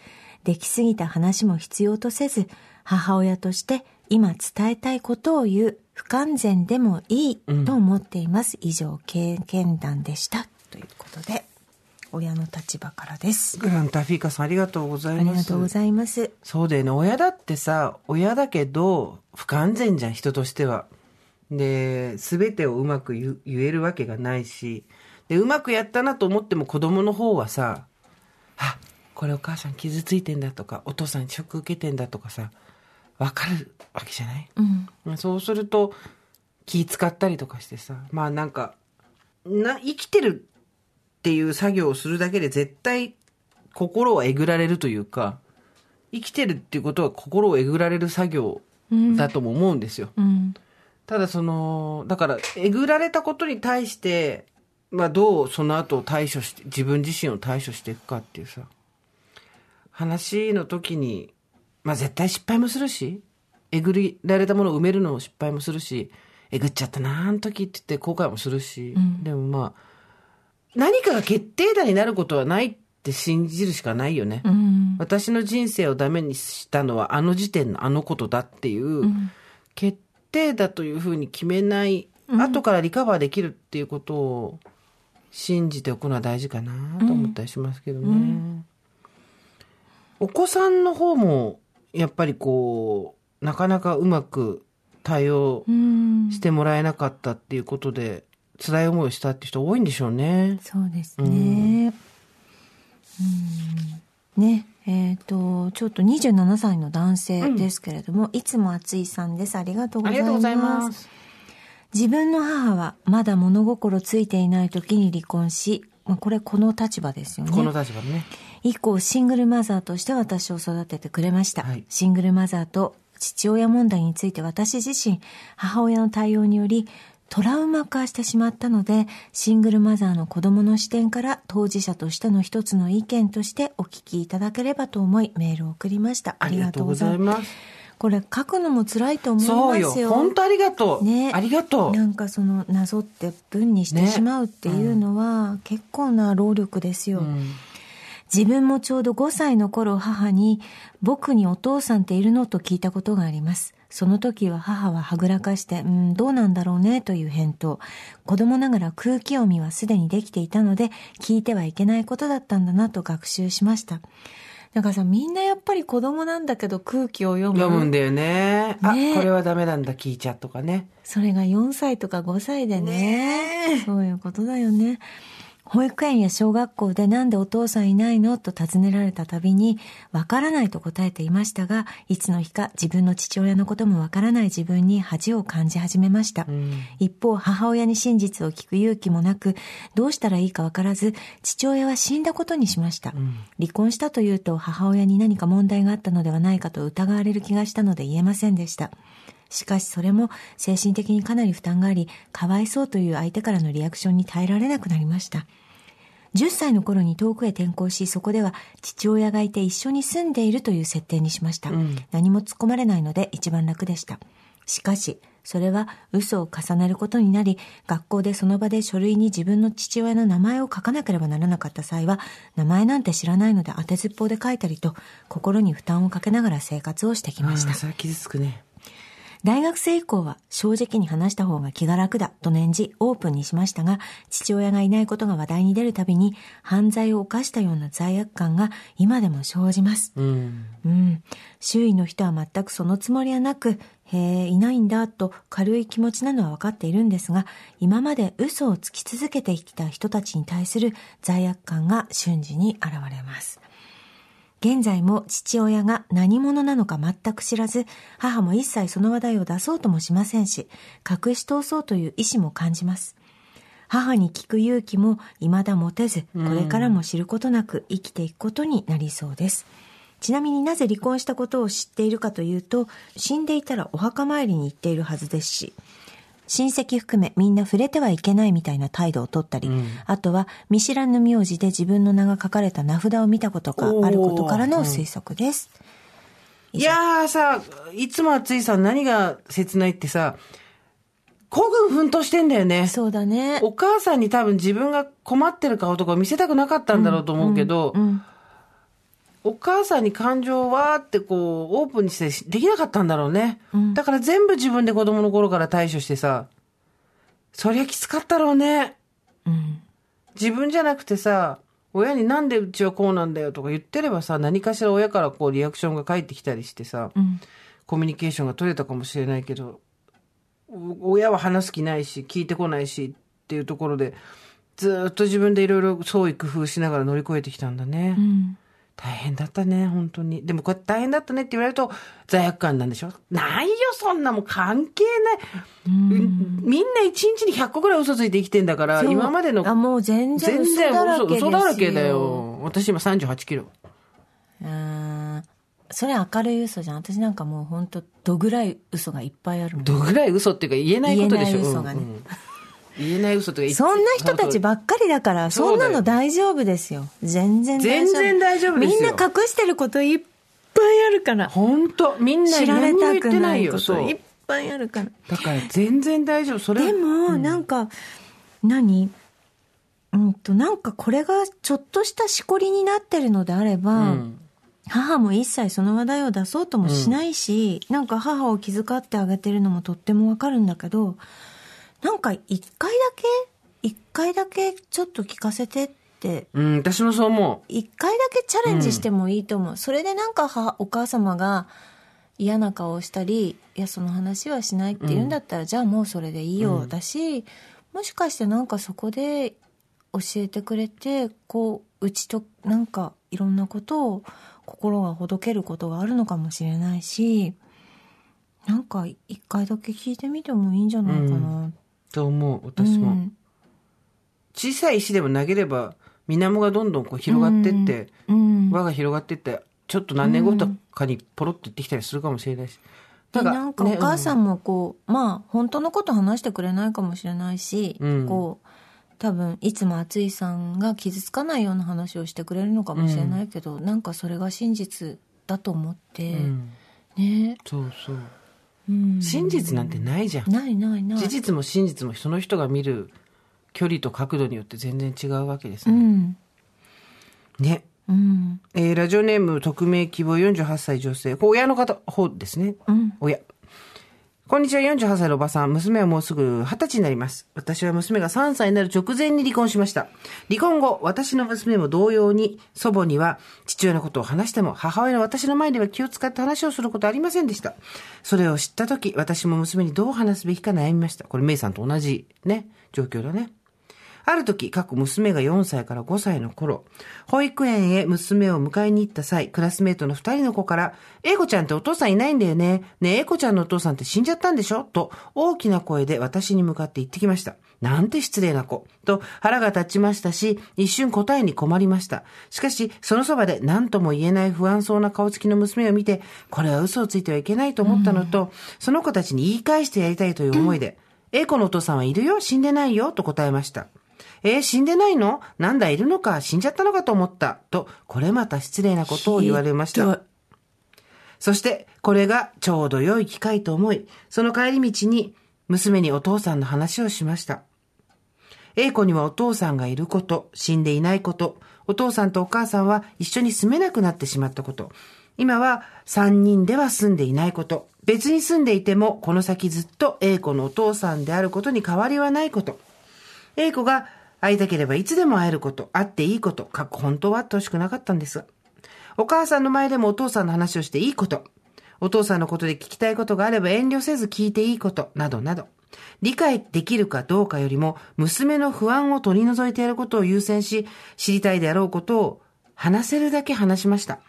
できすぎた話も必要とせず、母親として今伝えたいことを言う不完全でもいいと思っています。以上、経験談でした。ということで、親の立場からです。グランタフィーカさんありがとうございます。ありがとうございます。そうだよね。親だってさ、親だけど、不完全じゃん、人としては。で、すべてをうまく言えるわけがないし、で、うまくやったなと思っても子供の方はさ、あ、これお母さん傷ついてんだとか、お父さんにショック受けてんだとかさ、わかるわけじゃない？うん。そうすると、気使ったりとかしてさ、まあなんか、な、生きてるっていう作業をするだけで絶対心はえぐられるというか、生きてるっていうことは心をえぐられる作業だとも思うんですよ。うん。ただその、だから、えぐられたことに対して、まあどうその後対処して、自分自身を対処していくかっていうさ、話の時に、まあ絶対失敗もするし、えぐりられたものを埋めるのも失敗もするし、えぐっちゃったな、あの時って言って後悔もするし、でもまあ、何かが決定打になることはないって信じるしかないよね。うん。私の人生をダメにしたのはあの時点のあのことだっていう、決定だというふうに決めない、後からリカバーできるっていうことを信じておくのは大事かなと思ったりしますけどね。お子さんの方も、やっぱりこう、なかなかうまく対応うん。してもらえなかったっていうことで、辛い思いをしたって人多いんでしょうね。そうですね。うん、ね。えっ、と、ちょっと27歳の男性ですけれども、いつも暑いさんです。ありがとうございます。ありがとうございます。自分の母はまだ物心ついていない時に離婚し、まあ、これこの立場ですよね。この立場でね。以降シングルマザーとして私を育ててくれました、はい。シングルマザーと父親問題について私自身母親の対応によりトラウマ化してしまったのでシングルマザーの子供の視点から当事者としての一つの意見としてお聞きいただければと思いメールを送りました。ありがとうございます。これ書くのも辛いと思い。ますよ。本当ありがとう。ね。ありがとう。なんかそのなぞって文にしてしまうっていうのは結構な労力ですよ、うん自分もちょうど5歳の頃母に、僕にお父さんっているの？と聞いたことがあります。その時は母ははぐらかして、うん、どうなんだろうね？という返答。子供ながら空気読みはすでにできていたので、聞いてはいけないことだったんだなと学習しました。だからさ、みんなやっぱり子供なんだけど空気を読む。読むんだよね。あ、ねこれはダメなんだ、聞いちゃとかね。それが4歳とか5歳でね。そういうことだよね。保育園や小学校でなんでお父さんいないのと尋ねられたたびに、わからないと答えていましたが、いつの日か自分の父親のこともわからない自分に恥を感じ始めました。一方、母親に真実を聞く勇気もなく、どうしたらいいかわからず、父親は死んだことにしました。離婚したというと、母親に何か問題があったのではないかと疑われる気がしたので言えませんでした。しかしそれも精神的にかなり負担があり、かわいそうという相手からのリアクションに耐えられなくなりました。10歳の頃に遠くへ転校し、そこでは父親がいて一緒に住んでいるという設定にしました。何も突っ込まれないので一番楽でした。しかし、それは嘘を重ねることになり、学校でその場で書類に自分の父親の名前を書かなければならなかった際は、名前なんて知らないので当てずっぽうで書いたりと、心に負担をかけながら生活をしてきましたあ。それは傷つくね。大学生以降は正直に話した方が気が楽だと念じオープンにしましたが、父親がいないことが話題に出るたびに犯罪を犯したような罪悪感が今でも生じます。うん。うん。周囲の人は全くそのつもりはなく、へえ、いないんだと軽い気持ちなのは分かっているんですが、今まで嘘をつき続けてきた人たちに対する罪悪感が瞬時に現れます。現在も父親が何者なのか全く知らず、母も一切その話題を出そうともしませんし、隠し通そうという意志も感じます。母に聞く勇気も未だ持てず、これからも知ることなく生きていくことになりそうです。ちなみになぜ離婚したことを知っているかというと、死んでいたらお墓参りに行っているはずですし、親戚含めみんな触れてはいけないみたいな態度をとったり、あとは見知らぬ名字で自分の名が書かれた名札を見たことがあることからの推測です。いやーさ、いつも暑いさ、何が切ないってさ、孤軍奮闘してんだよね。そうだね。お母さんに多分自分が困ってる顔とかを見せたくなかったんだろうと思うけど、うん。お母さんに感情をわーってこう、オープンにしてできなかったんだろうね。だから全部自分で子供の頃から対処してさ、そりゃきつかったろうね。うん。自分じゃなくてさ、親になんでうちはこうなんだよとか言ってればさ、何かしら親からこうリアクションが返ってきたりしてさ、うん。コミュニケーションが取れたかもしれないけど、お親は話す気ないし、聞いてこないしっていうところで、ずーっと自分でいろいろ創意工夫しながら乗り越えてきたんだね。うん。大変だったね、本当に。でもこうやって大変だったねって言われると罪悪感なんでしょ？ないよ、そんなもん関係ない。みんな一日に100個ぐらい嘘ついて生きてんだから、今までのあ、もう全然嘘だらけですよ。嘘だらけだよ。私今38キロ。あーそれ明るい嘘じゃん。私なんかもう本当どぐらい嘘がいっぱいあるもん。どぐらい嘘っていうか言えないことでしょ？言えない嘘がねうんうん言えない嘘とかそんな人たちばっかりだから、そんなの大丈夫ですよ。全然大丈夫。全然大丈夫ですよみんな隠してることいっぱいあるから。本当みんな知られたくないいこそうといっ。ぱいあるから。だから全然大丈夫。それでも、なんか、何？うんと、なんかこれがちょっとしたしこりになってるのであれば、うん母も一切その話題を出そうともしないし、なんか母を気遣ってあげてるのもとってもわかるんだけど、なんか一回だけ、一回だけちょっと聞かせてって、うん、私もそう思一回だけチャレンジしてもいいと思う。それでなんかはお母様が嫌な顔をしたり、いや、その話はしないって言うんだったら、じゃあもうそれでいいよ、だし、もしかしてなんかそこで教えてくれて、こう、うちとなんかいろんなことを心がほどけることがあるのかもしれないし、なんか一回だけ聞いてみてもいいんじゃないかな。う。と思う、私も。うん小さい石でも投げれば、水面がどんどんこう広がってって、うん。輪が広がってって、ちょっと何年後とかにポロッと行ってきたりするかもしれないし。でなんかお母さん、んもこう、まあ本当のこと話してくれないかもしれないし、うんこう多分いつも厚井さんが傷つかないような話をしてくれるのかもしれないけど、なんかそれが真実だと思って、うんね、そうそう。うん、真実なんてないじゃん。ないないない事実も真実もその人が見る距離と角度によって全然違うわけですね。うんね。うん。えーラジオネーム匿名希望48歳女性。親の方、方ですね。親。こんにちは、48歳のおばさん。娘はもうすぐ20歳になります。私は娘が3歳になる直前に離婚しました。離婚後、私の娘も同様に、祖母には父親のことを話しても、母親の私の前では気を使って話をすることはありませんでした。それを知ったとき、私も娘にどう話すべきか悩みました。これ、メイさんと同じね、状況だね。ある時、過去娘が4歳から5歳の頃、保育園へ娘を迎えに行った際、クラスメートの2人の子から、英子ちゃんってお父さんいないんだよね。ねえ、英子ちゃんのお父さんって死んじゃったんでしょ？と、大きな声で私に向かって言ってきました。なんて失礼な子。と、腹が立ちましたし、一瞬答えに困りました。しかし、そのそばで何とも言えない不安そうな顔つきの娘を見て、これは嘘をついてはいけないと思ったのと、その子たちに言い返してやりたいという思いで、英子のお父さんはいるよ死んでないよと答えました。えー死んでないの？なんだ、いるのか？死んじゃったのかと思った。と、これまた失礼なことを言われました。そして、これがちょうど良い機会と思い、その帰り道に娘にお父さんの話をしました。A 子にはお父さんがいること、死んでいないこと、お父さんとお母さんは一緒に住めなくなってしまったこと、今は三人では住んでいないこと、別に住んでいてもこの先ずっと A 子のお父さんであることに変わりはないこと、A 子が会いたければいつでも会えること、会っていいこと、かっこ本当はあってほしくなかったんです。お母さんの前でもお父さんの話をしていいこと、お父さんのことで聞きたいことがあれば遠慮せず聞いていいこと、などなど。理解できるかどうかよりも、娘の不安を取り除いてやることを優先し、知りたいであろうことを話せるだけ話しました。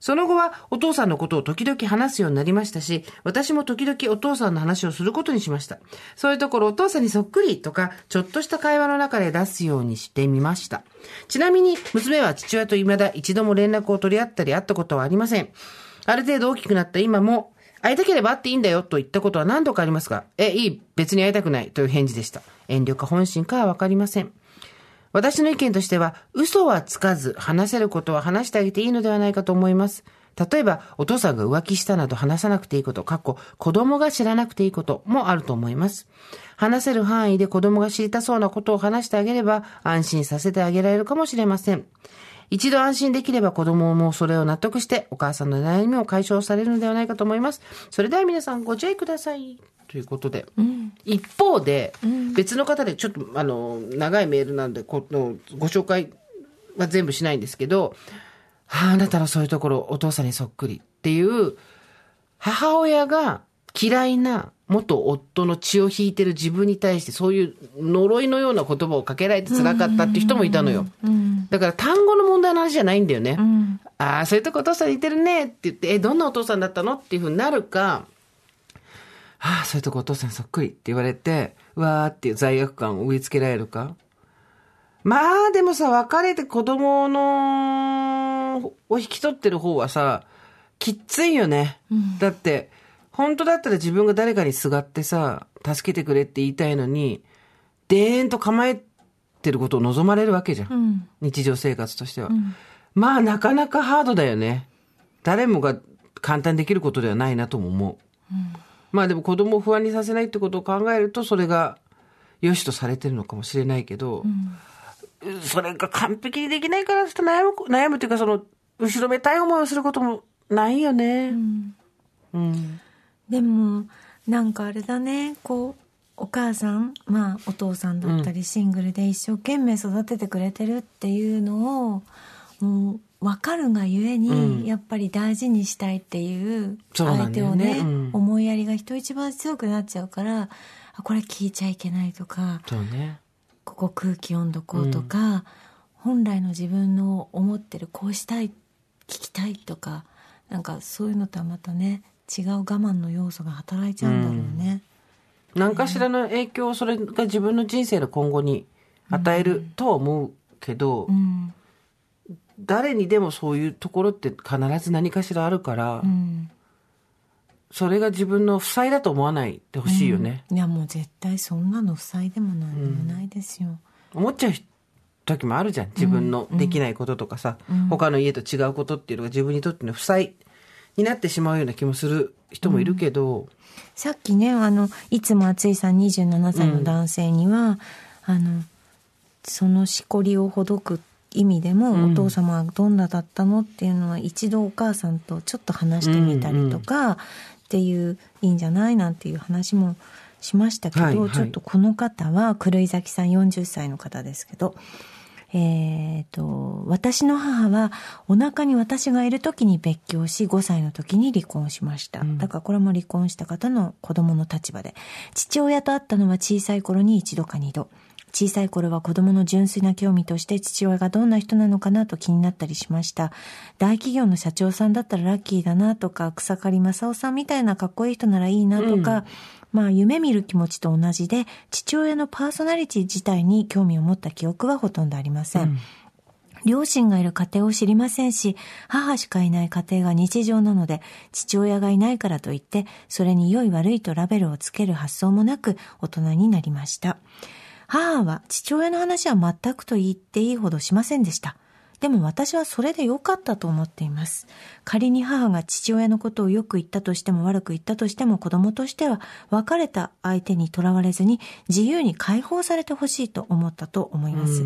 その後はお父さんのことを時々話すようになりましたし、私も時々お父さんの話をすることにしました。そういうところお父さんにそっくりとか、ちょっとした会話の中で出すようにしてみました。ちなみに、娘は父親と未だ一度も連絡を取り合ったり会ったことはありません。ある程度大きくなった今も、会いたければ会っていいんだよと言ったことは何度かありますが、え、いい、別に会いたくないという返事でした。遠慮か本心かはわかりません。私の意見としては、嘘はつかず、話せることは話してあげていいのではないかと思います。例えば、お父さんが浮気したなど話さなくていいこと、かっこ子供が知らなくていいこともあると思います。話せる範囲で子供が知りたそうなことを話してあげれば、安心させてあげられるかもしれません。一度安心できれば子供もそれを納得して、お母さんの悩みを解消されるのではないかと思います。それでは皆さんご注意ください。ということで。一方で、別の方でちょっと、あの、長いメールなんで、このご紹介は全部しないんですけど、はあ、あなたのそういうところ、お父さんにそっくりっていう、母親が嫌いな元夫の血を引いてる自分に対してそういう呪いのような言葉をかけられて辛かったっていう人もいたのよ。だから単語の問題の話じゃないんだよね。ああ、そういうとこお父さん似てるねって言って、え、どんなお父さんだったのっていうふうになるか、ああ、そういうとこお父さんそっくりって言われて、うわーっていう罪悪感を植え付けられるか？まあ、でもさ、別れて子供の、を引き取ってる方はさ、きっついよね。だって、本当だったら自分が誰かにすがってさ、助けてくれって言いたいのに、でーんと構えてることを望まれるわけじゃん。日常生活としては。まあ、なかなかハードだよね。誰もが簡単にできることではないなとも思う。まあでも子供を不安にさせないってことを考えると、それが良しとされてるのかもしれないけど、それが完璧にできないからちょっと悩む、悩むっていうかその、後ろめたい思いをすることもないよね。うん。でもなんかあれだねこうお母さんまあお父さんだったりシングルで一生懸命育ててくれてるっていうのをもう分かるがゆえに、うん。やっぱり大事にしたいっていうそうな相手をんだよね。ねうん。思いやりが人一番強くなっちゃうからあこれ聞いちゃいけないとかそうね。ここ空気温度こうとか、本来の自分の思ってるこうしたい聞きたいとかなんかそういうのとはまたね違う我慢の要素が働いちゃうんだろうね。何かしらの影響をそれが自分の人生の今後に与えるとは思うけど、うん誰にでもそういうところって必ず何かしらあるから、うん。それが自分の負債だと思わないでほしいよね。いやもう絶対そんなの負債でもなんでもないですよ。思っちゃう時もあるじゃん。自分のできないこととかさ、他の家と違うことっていうのが自分にとっての負債になってしまうような気もする人もいるけど、さっきねあのいつも暑いさん27歳の男性には、あのそのしこりをほどく意味でも、うんお父様はどんなだったのっていうのは一度お母さんとちょっと話してみたりとか、っていういいんじゃないなんていう話もしましたけど、はいはいちょっとこの方は狂い咲さん40歳の方ですけど、えっ、と、私の母はお腹に私がいる時に別居し、5歳の時に離婚しました。だからこれも離婚した方の子供の立場で。父親と会ったのは小さい頃に一度か二度。小さい頃は子供の純粋な興味として父親がどんな人なのかなと気になったりしました。大企業の社長さんだったらラッキーだなとか、草刈正雄さんみたいなかっこいい人ならいいなとか、まあ夢見る気持ちと同じで、父親のパーソナリティ自体に興味を持った記憶はほとんどありません両親がいる家庭を知りませんし、母しかいない家庭が日常なので、父親がいないからといって、それに良い悪いとラベルをつける発想もなく大人になりました。母は父親の話は全くと言っていいほどしませんでした。でも私はそれで良かったと思っています。仮に母が父親のことをよく言ったとしても悪く言ったとしても子供としては別れた相手にとらわれずに自由に解放されてほしいと思ったと思います。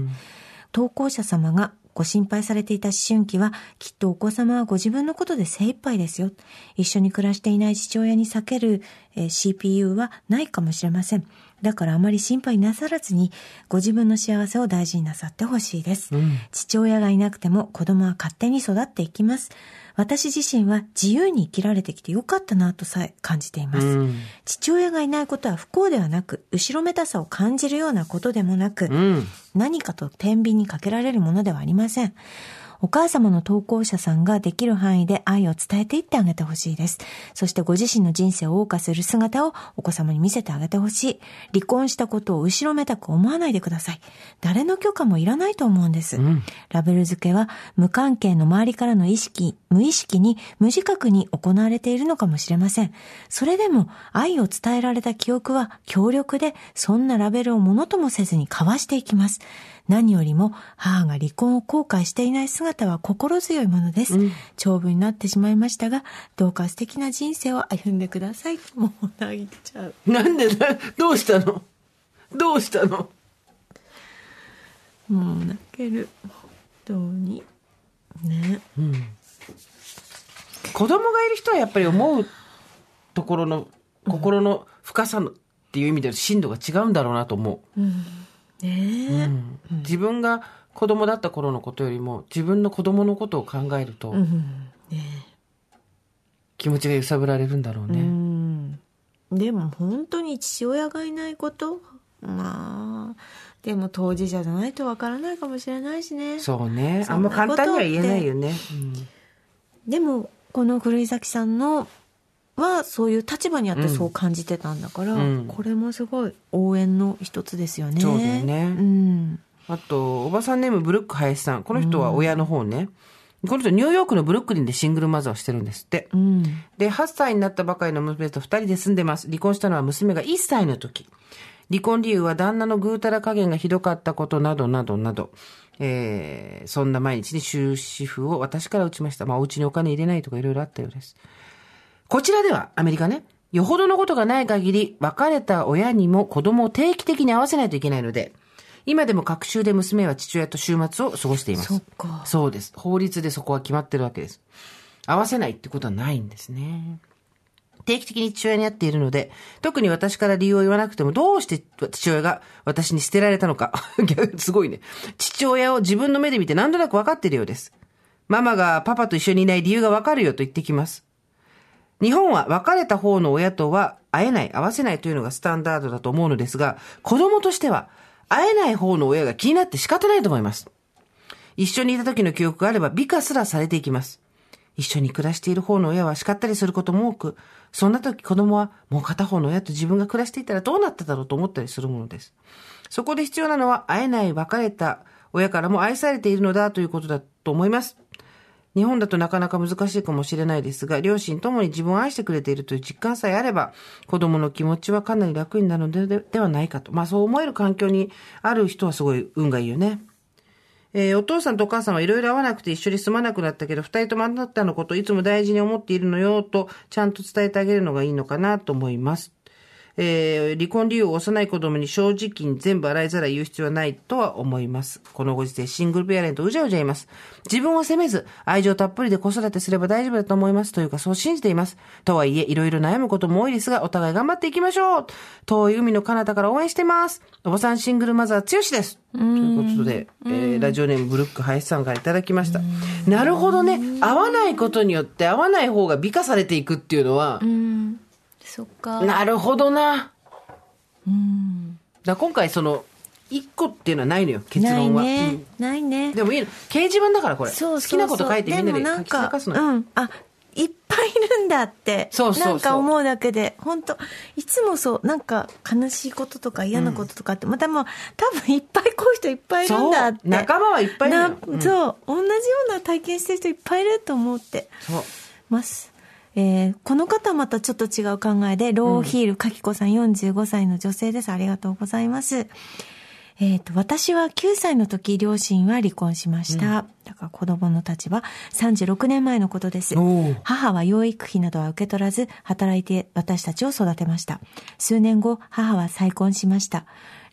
投稿者様がご心配されていた思春期は、きっとお子様はご自分のことで精一杯ですよ。一緒に暮らしていない父親に避ける、えー CPU はないかもしれません。だからあまり心配なさらずに、ご自分の幸せを大事になさってほしいです。父親がいなくても子供は勝手に育っていきます。私自身は自由に生きられてきてよかったなとさえ感じています。うん父親がいないことは不幸ではなく、後ろめたさを感じるようなことでもなく、うん。何かと天秤にかけられるものではありません。お母様の投稿者さんができる範囲で愛を伝えていってあげてほしいです。そしてご自身の人生を謳歌する姿をお子様に見せてあげてほしい。離婚したことを後ろめたく思わないでください。誰の許可もいらないと思うんです。ラベル付けは無関係の周りからの意識、無意識に無自覚に行われているのかもしれません。それでも愛を伝えられた記憶は強力で、そんなラベルをものともせずに交わしていきます。何よりも母が離婚を後悔していない姿は心強いものです。長文になってしまいましたが、どうか素敵な人生を歩んでください。もう泣いちゃう。なんでだ、どうしたの？どうしたの？もう泣ける。本当に。ね。子供がいる人はやっぱり思うところの、心の深さのっていう意味で深度が違うんだろうなと思う。ねえ。自分が子供だった頃のことよりも自分の子供のことを考えるとうん。ね気持ちが揺さぶられるんだろううね。ん。でも本当に父親がいないこと？まあ、でも当事者じゃないとわからないかもしれないしね。そうね。あんま簡単には言えないよね。でも、この古井崎さんのはそういう立場にあってそう感じてたんだから、うんこれもすごい応援の一つですよね。そうだよねうん。あと、おばさんネームブルック林さん。この人は親の方ね。この人ニューヨークのブルックリンでシングルマザーをしてるんですって。うん。で、8歳になったばかりの娘と2人で住んでます。離婚したのは娘が1歳の時。離婚理由は旦那のぐうたら加減がひどかったことなどなどなど。えー、そんな毎日に終止符を私から打ちました。まあ、お家にお金入れないとかいろいろあったようです。こちらでは、アメリカね、よほどのことがない限り、別れた親にも子供を定期的に会わせないといけないので、今でも各週で娘は父親と週末を過ごしています。そっかそうです。法律でそこは決まってるわけです。合わせないってことはないんですね。定期的に父親に会っているので、特に私から理由を言わなくても、どうして父親が私に捨てられたのか。逆すごいね。父親を自分の目で見て何となく分かっているようです。ママがパパと一緒にいない理由が分かるよと言ってきます。日本は別れた方の親とは会えない、会わせないというのがスタンダードだと思うのですが、子供としては会えない方の親が気になって仕方ないと思います。一緒にいた時の記憶があれば美化すらされていきます。一緒に暮らしている方の親は叱ったりすることも多く、そんな時子供はもう片方の親と自分が暮らしていたらどうなっただろうと思ったりするものです。そこで必要なのは会えない別れた親からも愛されているのだということだと思います。日本だとなかなか難しいかもしれないですが、両親ともに自分を愛してくれているという実感さえあれば、子供の気持ちはかなり楽になるのではないかと。まあそう思える環境にある人はすごい運がいいよね。えーお父さんとお母さんはいろいろ会わなくて一緒に住まなくなったけど、二人ともあなたのことをいつも大事に思っているのよと、ちゃんと伝えてあげるのがいいのかなと思います。えー離婚理由を幼い子供に正直に全部洗いざらい言う必要はないとは思います。このご時世シングルペアレントうじゃうじゃいます。自分を責めず、愛情たっぷりで子育てすれば大丈夫だと思います。というか、そう信じています。とはいえ、いろいろ悩むことも多いですが、お互い頑張っていきましょう。遠い海の彼方から応援してます。おばさんシングルマザー強しです。ということで、えーラジオネームブルック林さんからいただきました。なるほどね。合わないことによって合わない方が美化されていくっていうのは、うんそっか。なるほどな。うん。だ今回その、一個っていうのはないのよ、結ない論は。ね、うん。ないね。でもいいの。掲示板だからこれ。そうそうそう。好きなこと書いてみんなでも書き散らかすのよ。うん。あいっぱいいるんだって。そうそうなんか思うだけで。本当いつもそう。なんか悲しいこととか嫌なこととかって、またもう多分いっぱいこういう人いっぱいいるんだって。仲間はいっぱいいるうん。そう。同じような体験してる人いっぱいいると思って。ます。えーこの方はまたちょっと違う考えで、ローヒールかきこさん45歳の女性です。ありがとうございます。えっ、と、私は9歳の時、両親は離婚しました。だから子供の立場、36年前のことです。母は養育費などは受け取らず、働いて私たちを育てました。数年後、母は再婚しました。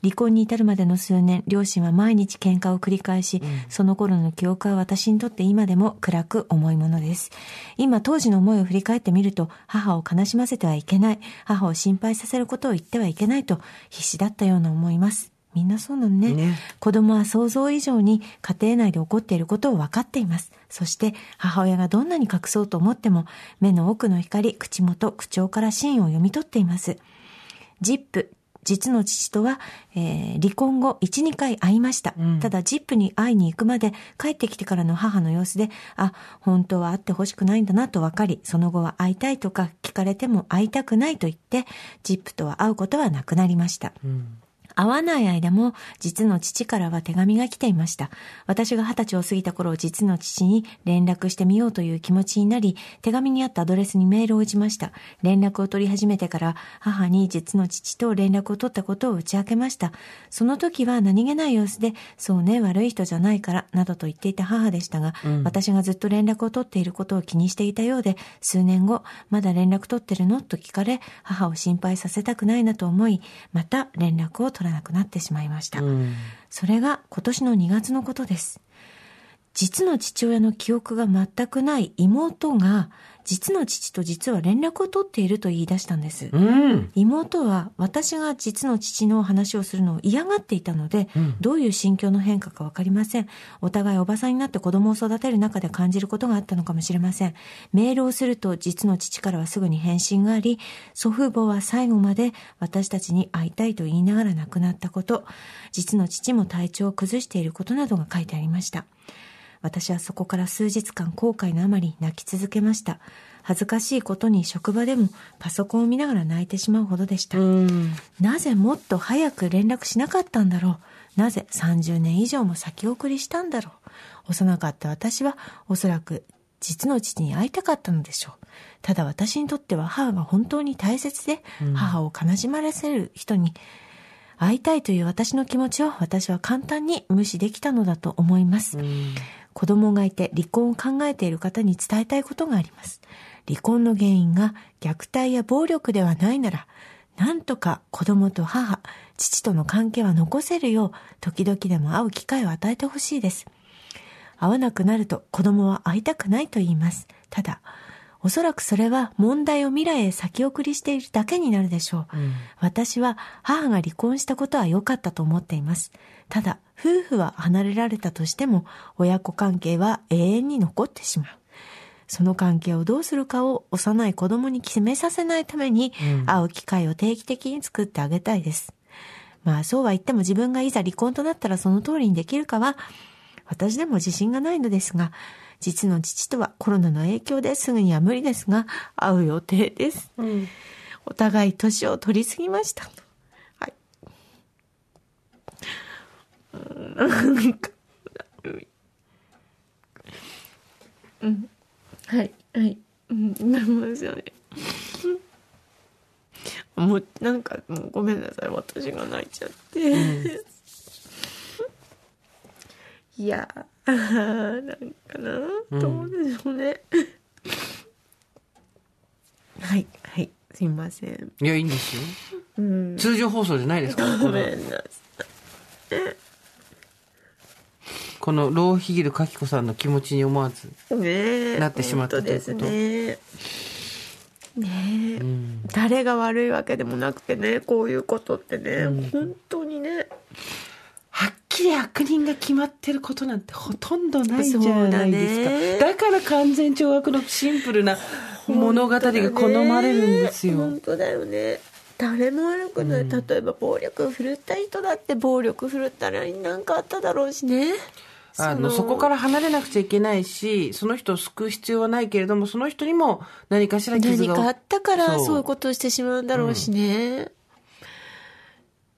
離婚に至るまでの数年、両親は毎日喧嘩を繰り返し、その頃の記憶は私にとって今でも暗く重いものです。今、当時の思いを振り返ってみると、母を悲しませてはいけない、母を心配させることを言ってはいけないと、必死だったような思います。みんなそうなのね。ね子供は想像以上に家庭内で起こっていることを分かっています。そして母親がどんなに隠そうと思っても目の奥の光、口元、口調からシーンを読み取っています。ジップ、実の父とは、えー離婚後1、2回会いました。ただ、ジップに会いに行くまで帰ってきてからの母の様子で、あ、本当は会ってほしくないんだなと分かり、その後は会いたいとか聞かれても会いたくないと言って、ジップとは会うことはなくなりました。会わない間も実の父からは手紙が来ていました。私が二十歳を過ぎた頃、実の父に連絡してみようという気持ちになり、手紙にあったアドレスにメールを打ちました。連絡を取り始めてから、母に実の父と連絡を取ったことを打ち明けました。その時は何気ない様子で、そうね、悪い人じゃないから、などと言っていた母でしたが、私がずっと連絡を取っていることを気にしていたようで、数年後、まだ連絡取ってるの？と聞かれ、母を心配させたくないなと思い、また連絡を取らなくなってしまいました。うん。それが今年の2月のことです。実の父親の記憶が全くない妹が、実の父と実は連絡を取っていると言い出したんです。うん。妹は私が実の父の話をするのを嫌がっていたので、どういう心境の変化かわかりません。お互いおばさんになって子供を育てる中で感じることがあったのかもしれません。メールをすると実の父からはすぐに返信があり、祖父母は最後まで私たちに会いたいと言いながら亡くなったこと、実の父も体調を崩していることなどが書いてありました。私はそこから数日間後悔のあまり泣き続けました。恥ずかしいことに職場でもパソコンを見ながら泣いてしまうほどでした。うん。なぜもっと早く連絡しなかったんだろう？なぜ30年以上も先送りしたんだろう？幼かった私はおそらく実の父に会いたかったのでしょう。ただ私にとっては母が本当に大切で、母を悲しまらせる人に会いたいという私の気持ちを私は簡単に無視できたのだと思います。子供がいて離婚を考えている方に伝えたいことがあります。離婚の原因が虐待や暴力ではないなら、なんとか子供と母、父との関係は残せるよう、時々でも会う機会を与えてほしいです。会わなくなると子供は会いたくないと言います。ただ、おそらくそれは問題を未来へ先送りしているだけになるでしょう。私は母が離婚したことは良かったと思っています。ただ、夫婦は離れられたとしても、親子関係は永遠に残ってしまう。その関係をどうするかを幼い子供に決めさせないために、会う機会を定期的に作ってあげたいです。まあそうは言っても自分がいざ離婚となったらその通りにできるかは、私でも自信がないのですが、実の父とはコロナの影響ですぐには無理ですが、会う予定です。お互い年を取りすぎました。はい。うん。はい、はい。うん、なりますよね。もう、なんか、もうごめんなさい。私が泣いちゃって。いやー、なんかな、どうでしょうね。はい、はい。すいません。いや、いいんですよ。うん通常放送じゃないですから、ごめんなさこのローヒギルかきこさんの気持ちに思わず。いねえなってしまった本当ですとねねえ、誰が悪いわけでもなくてねこういうことってね、本当にねきり悪人が決まってることなんてほとんどないじゃないですか。だから完全懲悪のシンプルな物語が好まれるんですよ。本当だよね。誰も悪くない、例えば暴力振るった人だって暴力振るったら何かあっただろうしね。あの、そこから離れなくちゃいけないし、その人を救う必要はないけれども、その人にも何かしら傷が。何かあったからそう。いうことをしてしまうんだろうしね、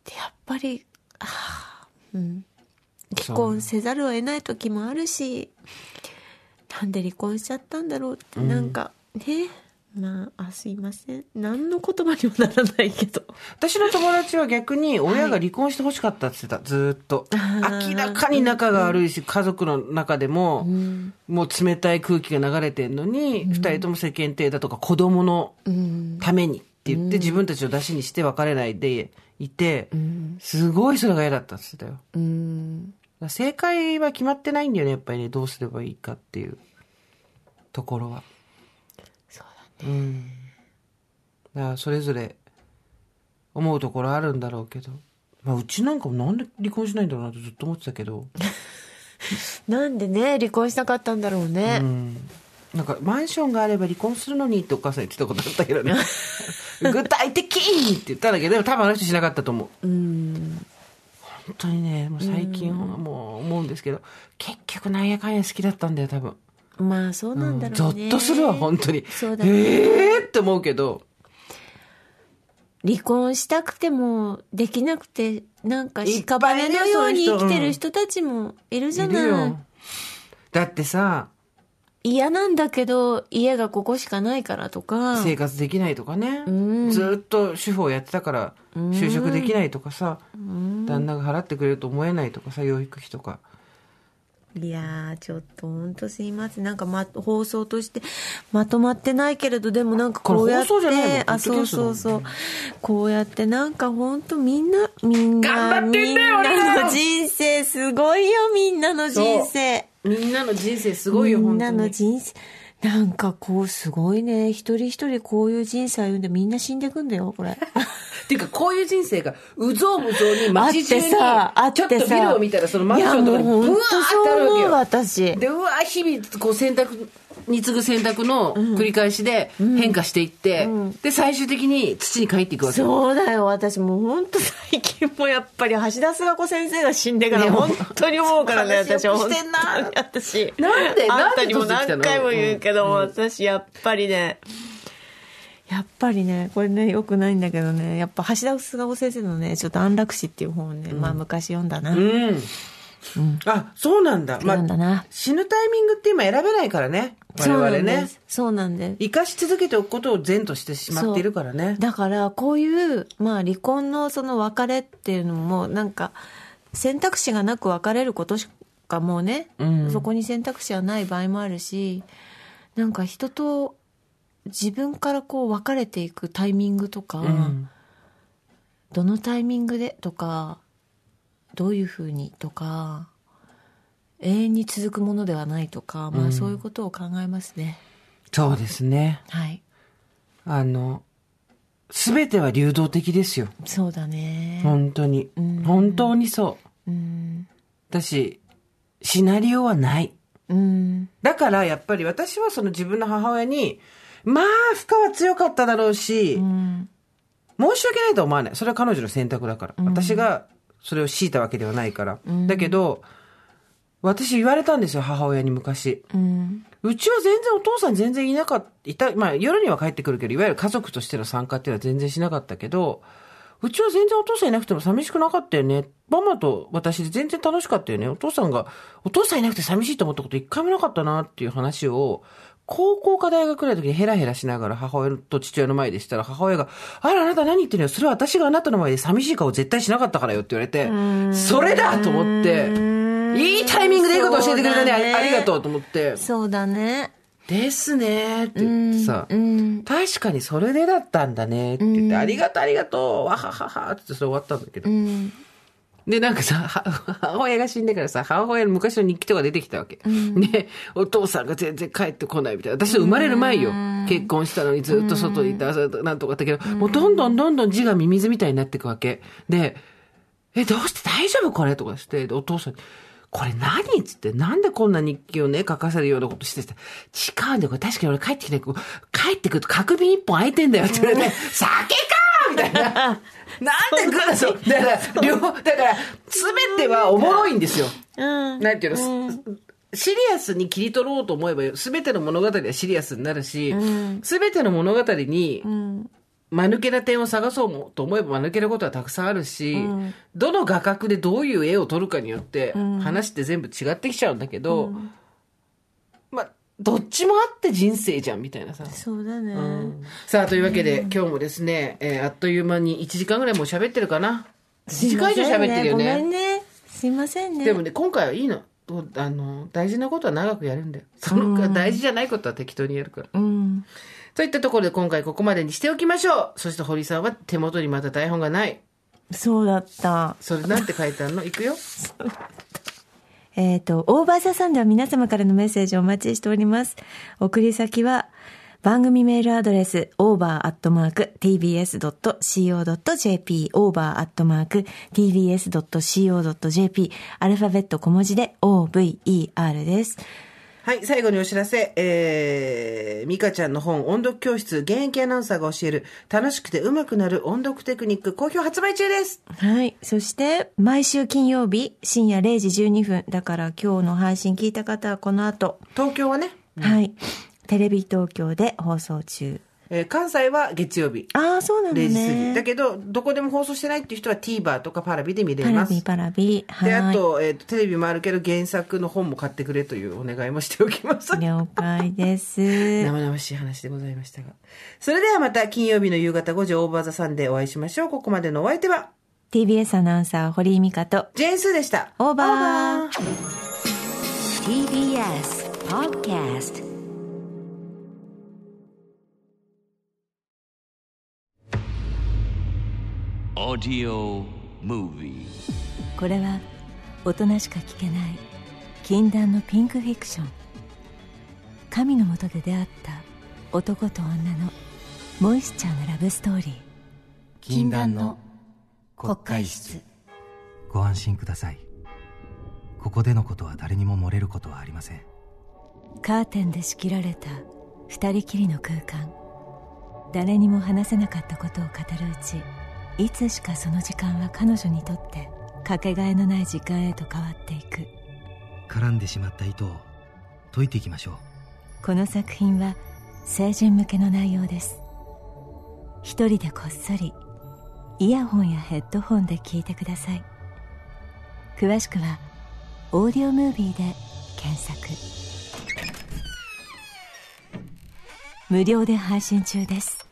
でやっぱりああうん離婚せざるを得ない時もあるしなんで離婚しちゃったんだろうって、なんかねまああすいません。何の言葉にもならないけど。私の友達は逆に親が離婚してほしかったって言ってた、ずーっと。ー。明らかに仲が悪いし、家族の中でも、もう冷たい空気が流れてんのに、二、人とも世間体だとか子供のうん。ためにって言って、自分たちを出しにして別れないでいて、すごいそれが嫌だったって言ってたよ。正解は決まってないんだよね、やっぱりね、どうすればいいかっていうところは。そううん。だからそれぞれ思うところあるんだろうけど。まあ、うちなんかもなんで離婚しないんだろうなとずっと思ってたけど。なんでね離婚したかったんだろうね、うん。なんか、マンションがあれば離婚するのにってお母さん言ってたことあったけどね。具体的にって言ったんだけど、でも多分あの人しなかったと思う。うん本当にね、もう最近はもう思うんですけど、結局なんやかんや好きだったんだよ、多分。まあそうなんだろゾうね、ッとするわ、本当に。そうだね。えーって思うけど、離婚したくてもできなくてなんか屍のように生きてる人。たちもいるじゃない。よ。だってさ、嫌なんだけど家がここしかないからとか。生活できないとかね、ん。ずっと主婦をやってたから就職できないとかさ、旦那が払ってくれると思えないとかさ養育費とか。いやーちょっとほんとすいません。なんか、ま、放送としてまとまってないけれどでもなんかこうやってあそうそうそう。こうやってなんかほんとみんなみんな頑張ってんだよみんなの人生すごいよみんなの人生みんなの人生すごいよみんなの人生。なんかこうすごいね。一人一人こういう人生歩んでみんな死んでくんだよこれ。っ ていうかこういう人生がうぞうむぞうに街中にさあってさ。ちょっとビルを見たらそのマンションとかにうほんとブワーってあるわけそう思うよ私。でうわ日々こう選択に次ぐ選択の繰り返しで変化していって、で最終的に土に帰っていくわけ。よそうだよ私もう本当最近もやっぱり橋田壽賀子先生が死んでからね本当に思うからね話私は。してんな私。なんであんたにも何回も言うけども、私やっぱりねやっぱりねこれねよくないんだけどねやっぱ橋田壽賀子先生のねちょっと安楽死っていう本をね、まあ昔読んだな、うん、あそうなんだ、まあ、読んだな。死ぬタイミングって今選べないからね我そうなん々ねです。そうなんです。生かし続けておくことを善としてしまっているからね。だからこういう、まあ、離婚のその別れっていうのもなんか選択肢がなく別れることしかもうね、うん。そこに選択肢はない場合もあるしなんか人と自分からこう別れていくタイミングとか、うん。どのタイミングでとかどういうふうにとか永遠に続くものではないとか、まあ、そういうことを考えますね。そうですね。はい。あの全ては流動的ですよ。そうだね。本当に。ん。本当にそう。うん。だしシナリオはない。うん。だからやっぱり私はその自分の母親にまあ負荷は強かっただろうし、うん。申し訳ないとは思わない。それは彼女の選択だから。私がそれを強いたわけではないから。だけど、私言われたんですよ、母親に昔。うんうちは全然お父さん全然いなかった、いた、まあ夜には帰ってくるけど、いわゆる家族としての参加っていうのは全然しなかったけど、うちは全然お父さんいなくても寂しくなかったよね。ママと私で全然楽しかったよね。お父さんが、お父さんいなくて寂しいと思ったこと一回もなかったなっていう話を、高校か大学くらいの時にヘラヘラしながら母親と父親の前でしたら、母親が、あらあなた何言ってるの？よ。それは私があなたの前で寂しい顔絶対しなかったからよって言われて、それだと思って、いいタイミングでいいこと教えてくれたね。ねありがとうと思って。そうだね。ですねって言ってさ、うん。確かにそれでだったんだねって言って、うんありがとうありがとう、わはははって言ってそれ終わったんだけど。うん。で、なんかさ、は 母親が死んでからさ、母親の昔の日記とか出てきたわけ。で、お父さんが全然帰ってこないみたいな。私生まれる前よ。結婚したのにずっと外にいた、なんとかだけど、もうどんどんどんどん字がミミズみたいになっていくわけ。で、え、どうして大丈夫これ？とかして、でお父さんに、これ何っつって、なんでこんな日記をね、書かせるようなことしてた違うんだよ、これ確かに俺帰ってきて、帰ってくると角瓶一本開いてんだよって言われて、酒かみたいな。なんでグラスを、だから、両、だから、すべてはおもろいんですよ。うん。なんていうの、シリアスに切り取ろうと思えば、すべての物語はシリアスになるし、すべての物語に、間抜けな点を探そうと思えば間抜けなことはたくさんあるし、どの画角でどういう絵を撮るかによって、話って全部違ってきちゃうんだけど、まあ、どっちもあって人生じゃん、みたいなさ。そうだね。さあ、というわけで、今日もですね、えーあっという間に1時間ぐらいもう喋ってるかな？1時間以上喋ってるよごめね。んね。すいませんね。でもね、今回はいいの。どあの、大事なことは長くやるんだよ。その、大事じゃないことは適当にやるから。うん。といったところで今回ここまでにしておきましょう。そして堀さんは手元にまた台本がない。そうだった。それなんて書いてあるの？いくよ。えっ、と、オーバーザさんでは皆様からのメッセージをお待ちしております。送り先は、番組メールアドレス、over.tbs.co.jp、over.tbs.co.jp、アルファベット小文字で over です。はい、最後にお知らせ。えー、ミカちゃんの本、音読教室、現役アナウンサーが教える、楽しくて上手くなる音読テクニック、好評発売中です。はい。そして、毎週金曜日、深夜0時12分。だから今日の配信聞いた方はこの後、東京はね、はい。テレビ東京で放送中。えー関西は月曜日。ああ、そうなんだ0時過ぎ。ね。だけど、どこでも放送してないっていう人は TVer とかパラビで見れます。パラビパラビ。はい。で、あと、えっ、と、テレビもあるけど、原作の本も買ってくれというお願いもしておきます。了解です。生々しい話でございましたが。それではまた金曜日の夕方5時オーバーザさんでお会いしましょう。ここまでのお相手は、TBS アナウンサー、堀井美香と、ジェーンスーでした。オーバー TBS Podcast これは、大人しか聞けない、禁断のピンクフィクション。神のもとで出会った男と女のモイスチャーなラブストーリー。禁断の国会室。ご安心ください。ここでのことは誰にも漏れることはありません。カーテンで仕切られた二人きりの空間。誰にも話せなかったことを語るうちいつしかその時間は彼女にとってかけがえのない時間へと変わっていく。絡んでしまった糸を解いていきましょう。この作品は成人向けの内容です。一人でこっそりイヤホンやヘッドホンで聞いてください。詳しくは「オーディオムービー」で検索。無料で配信中です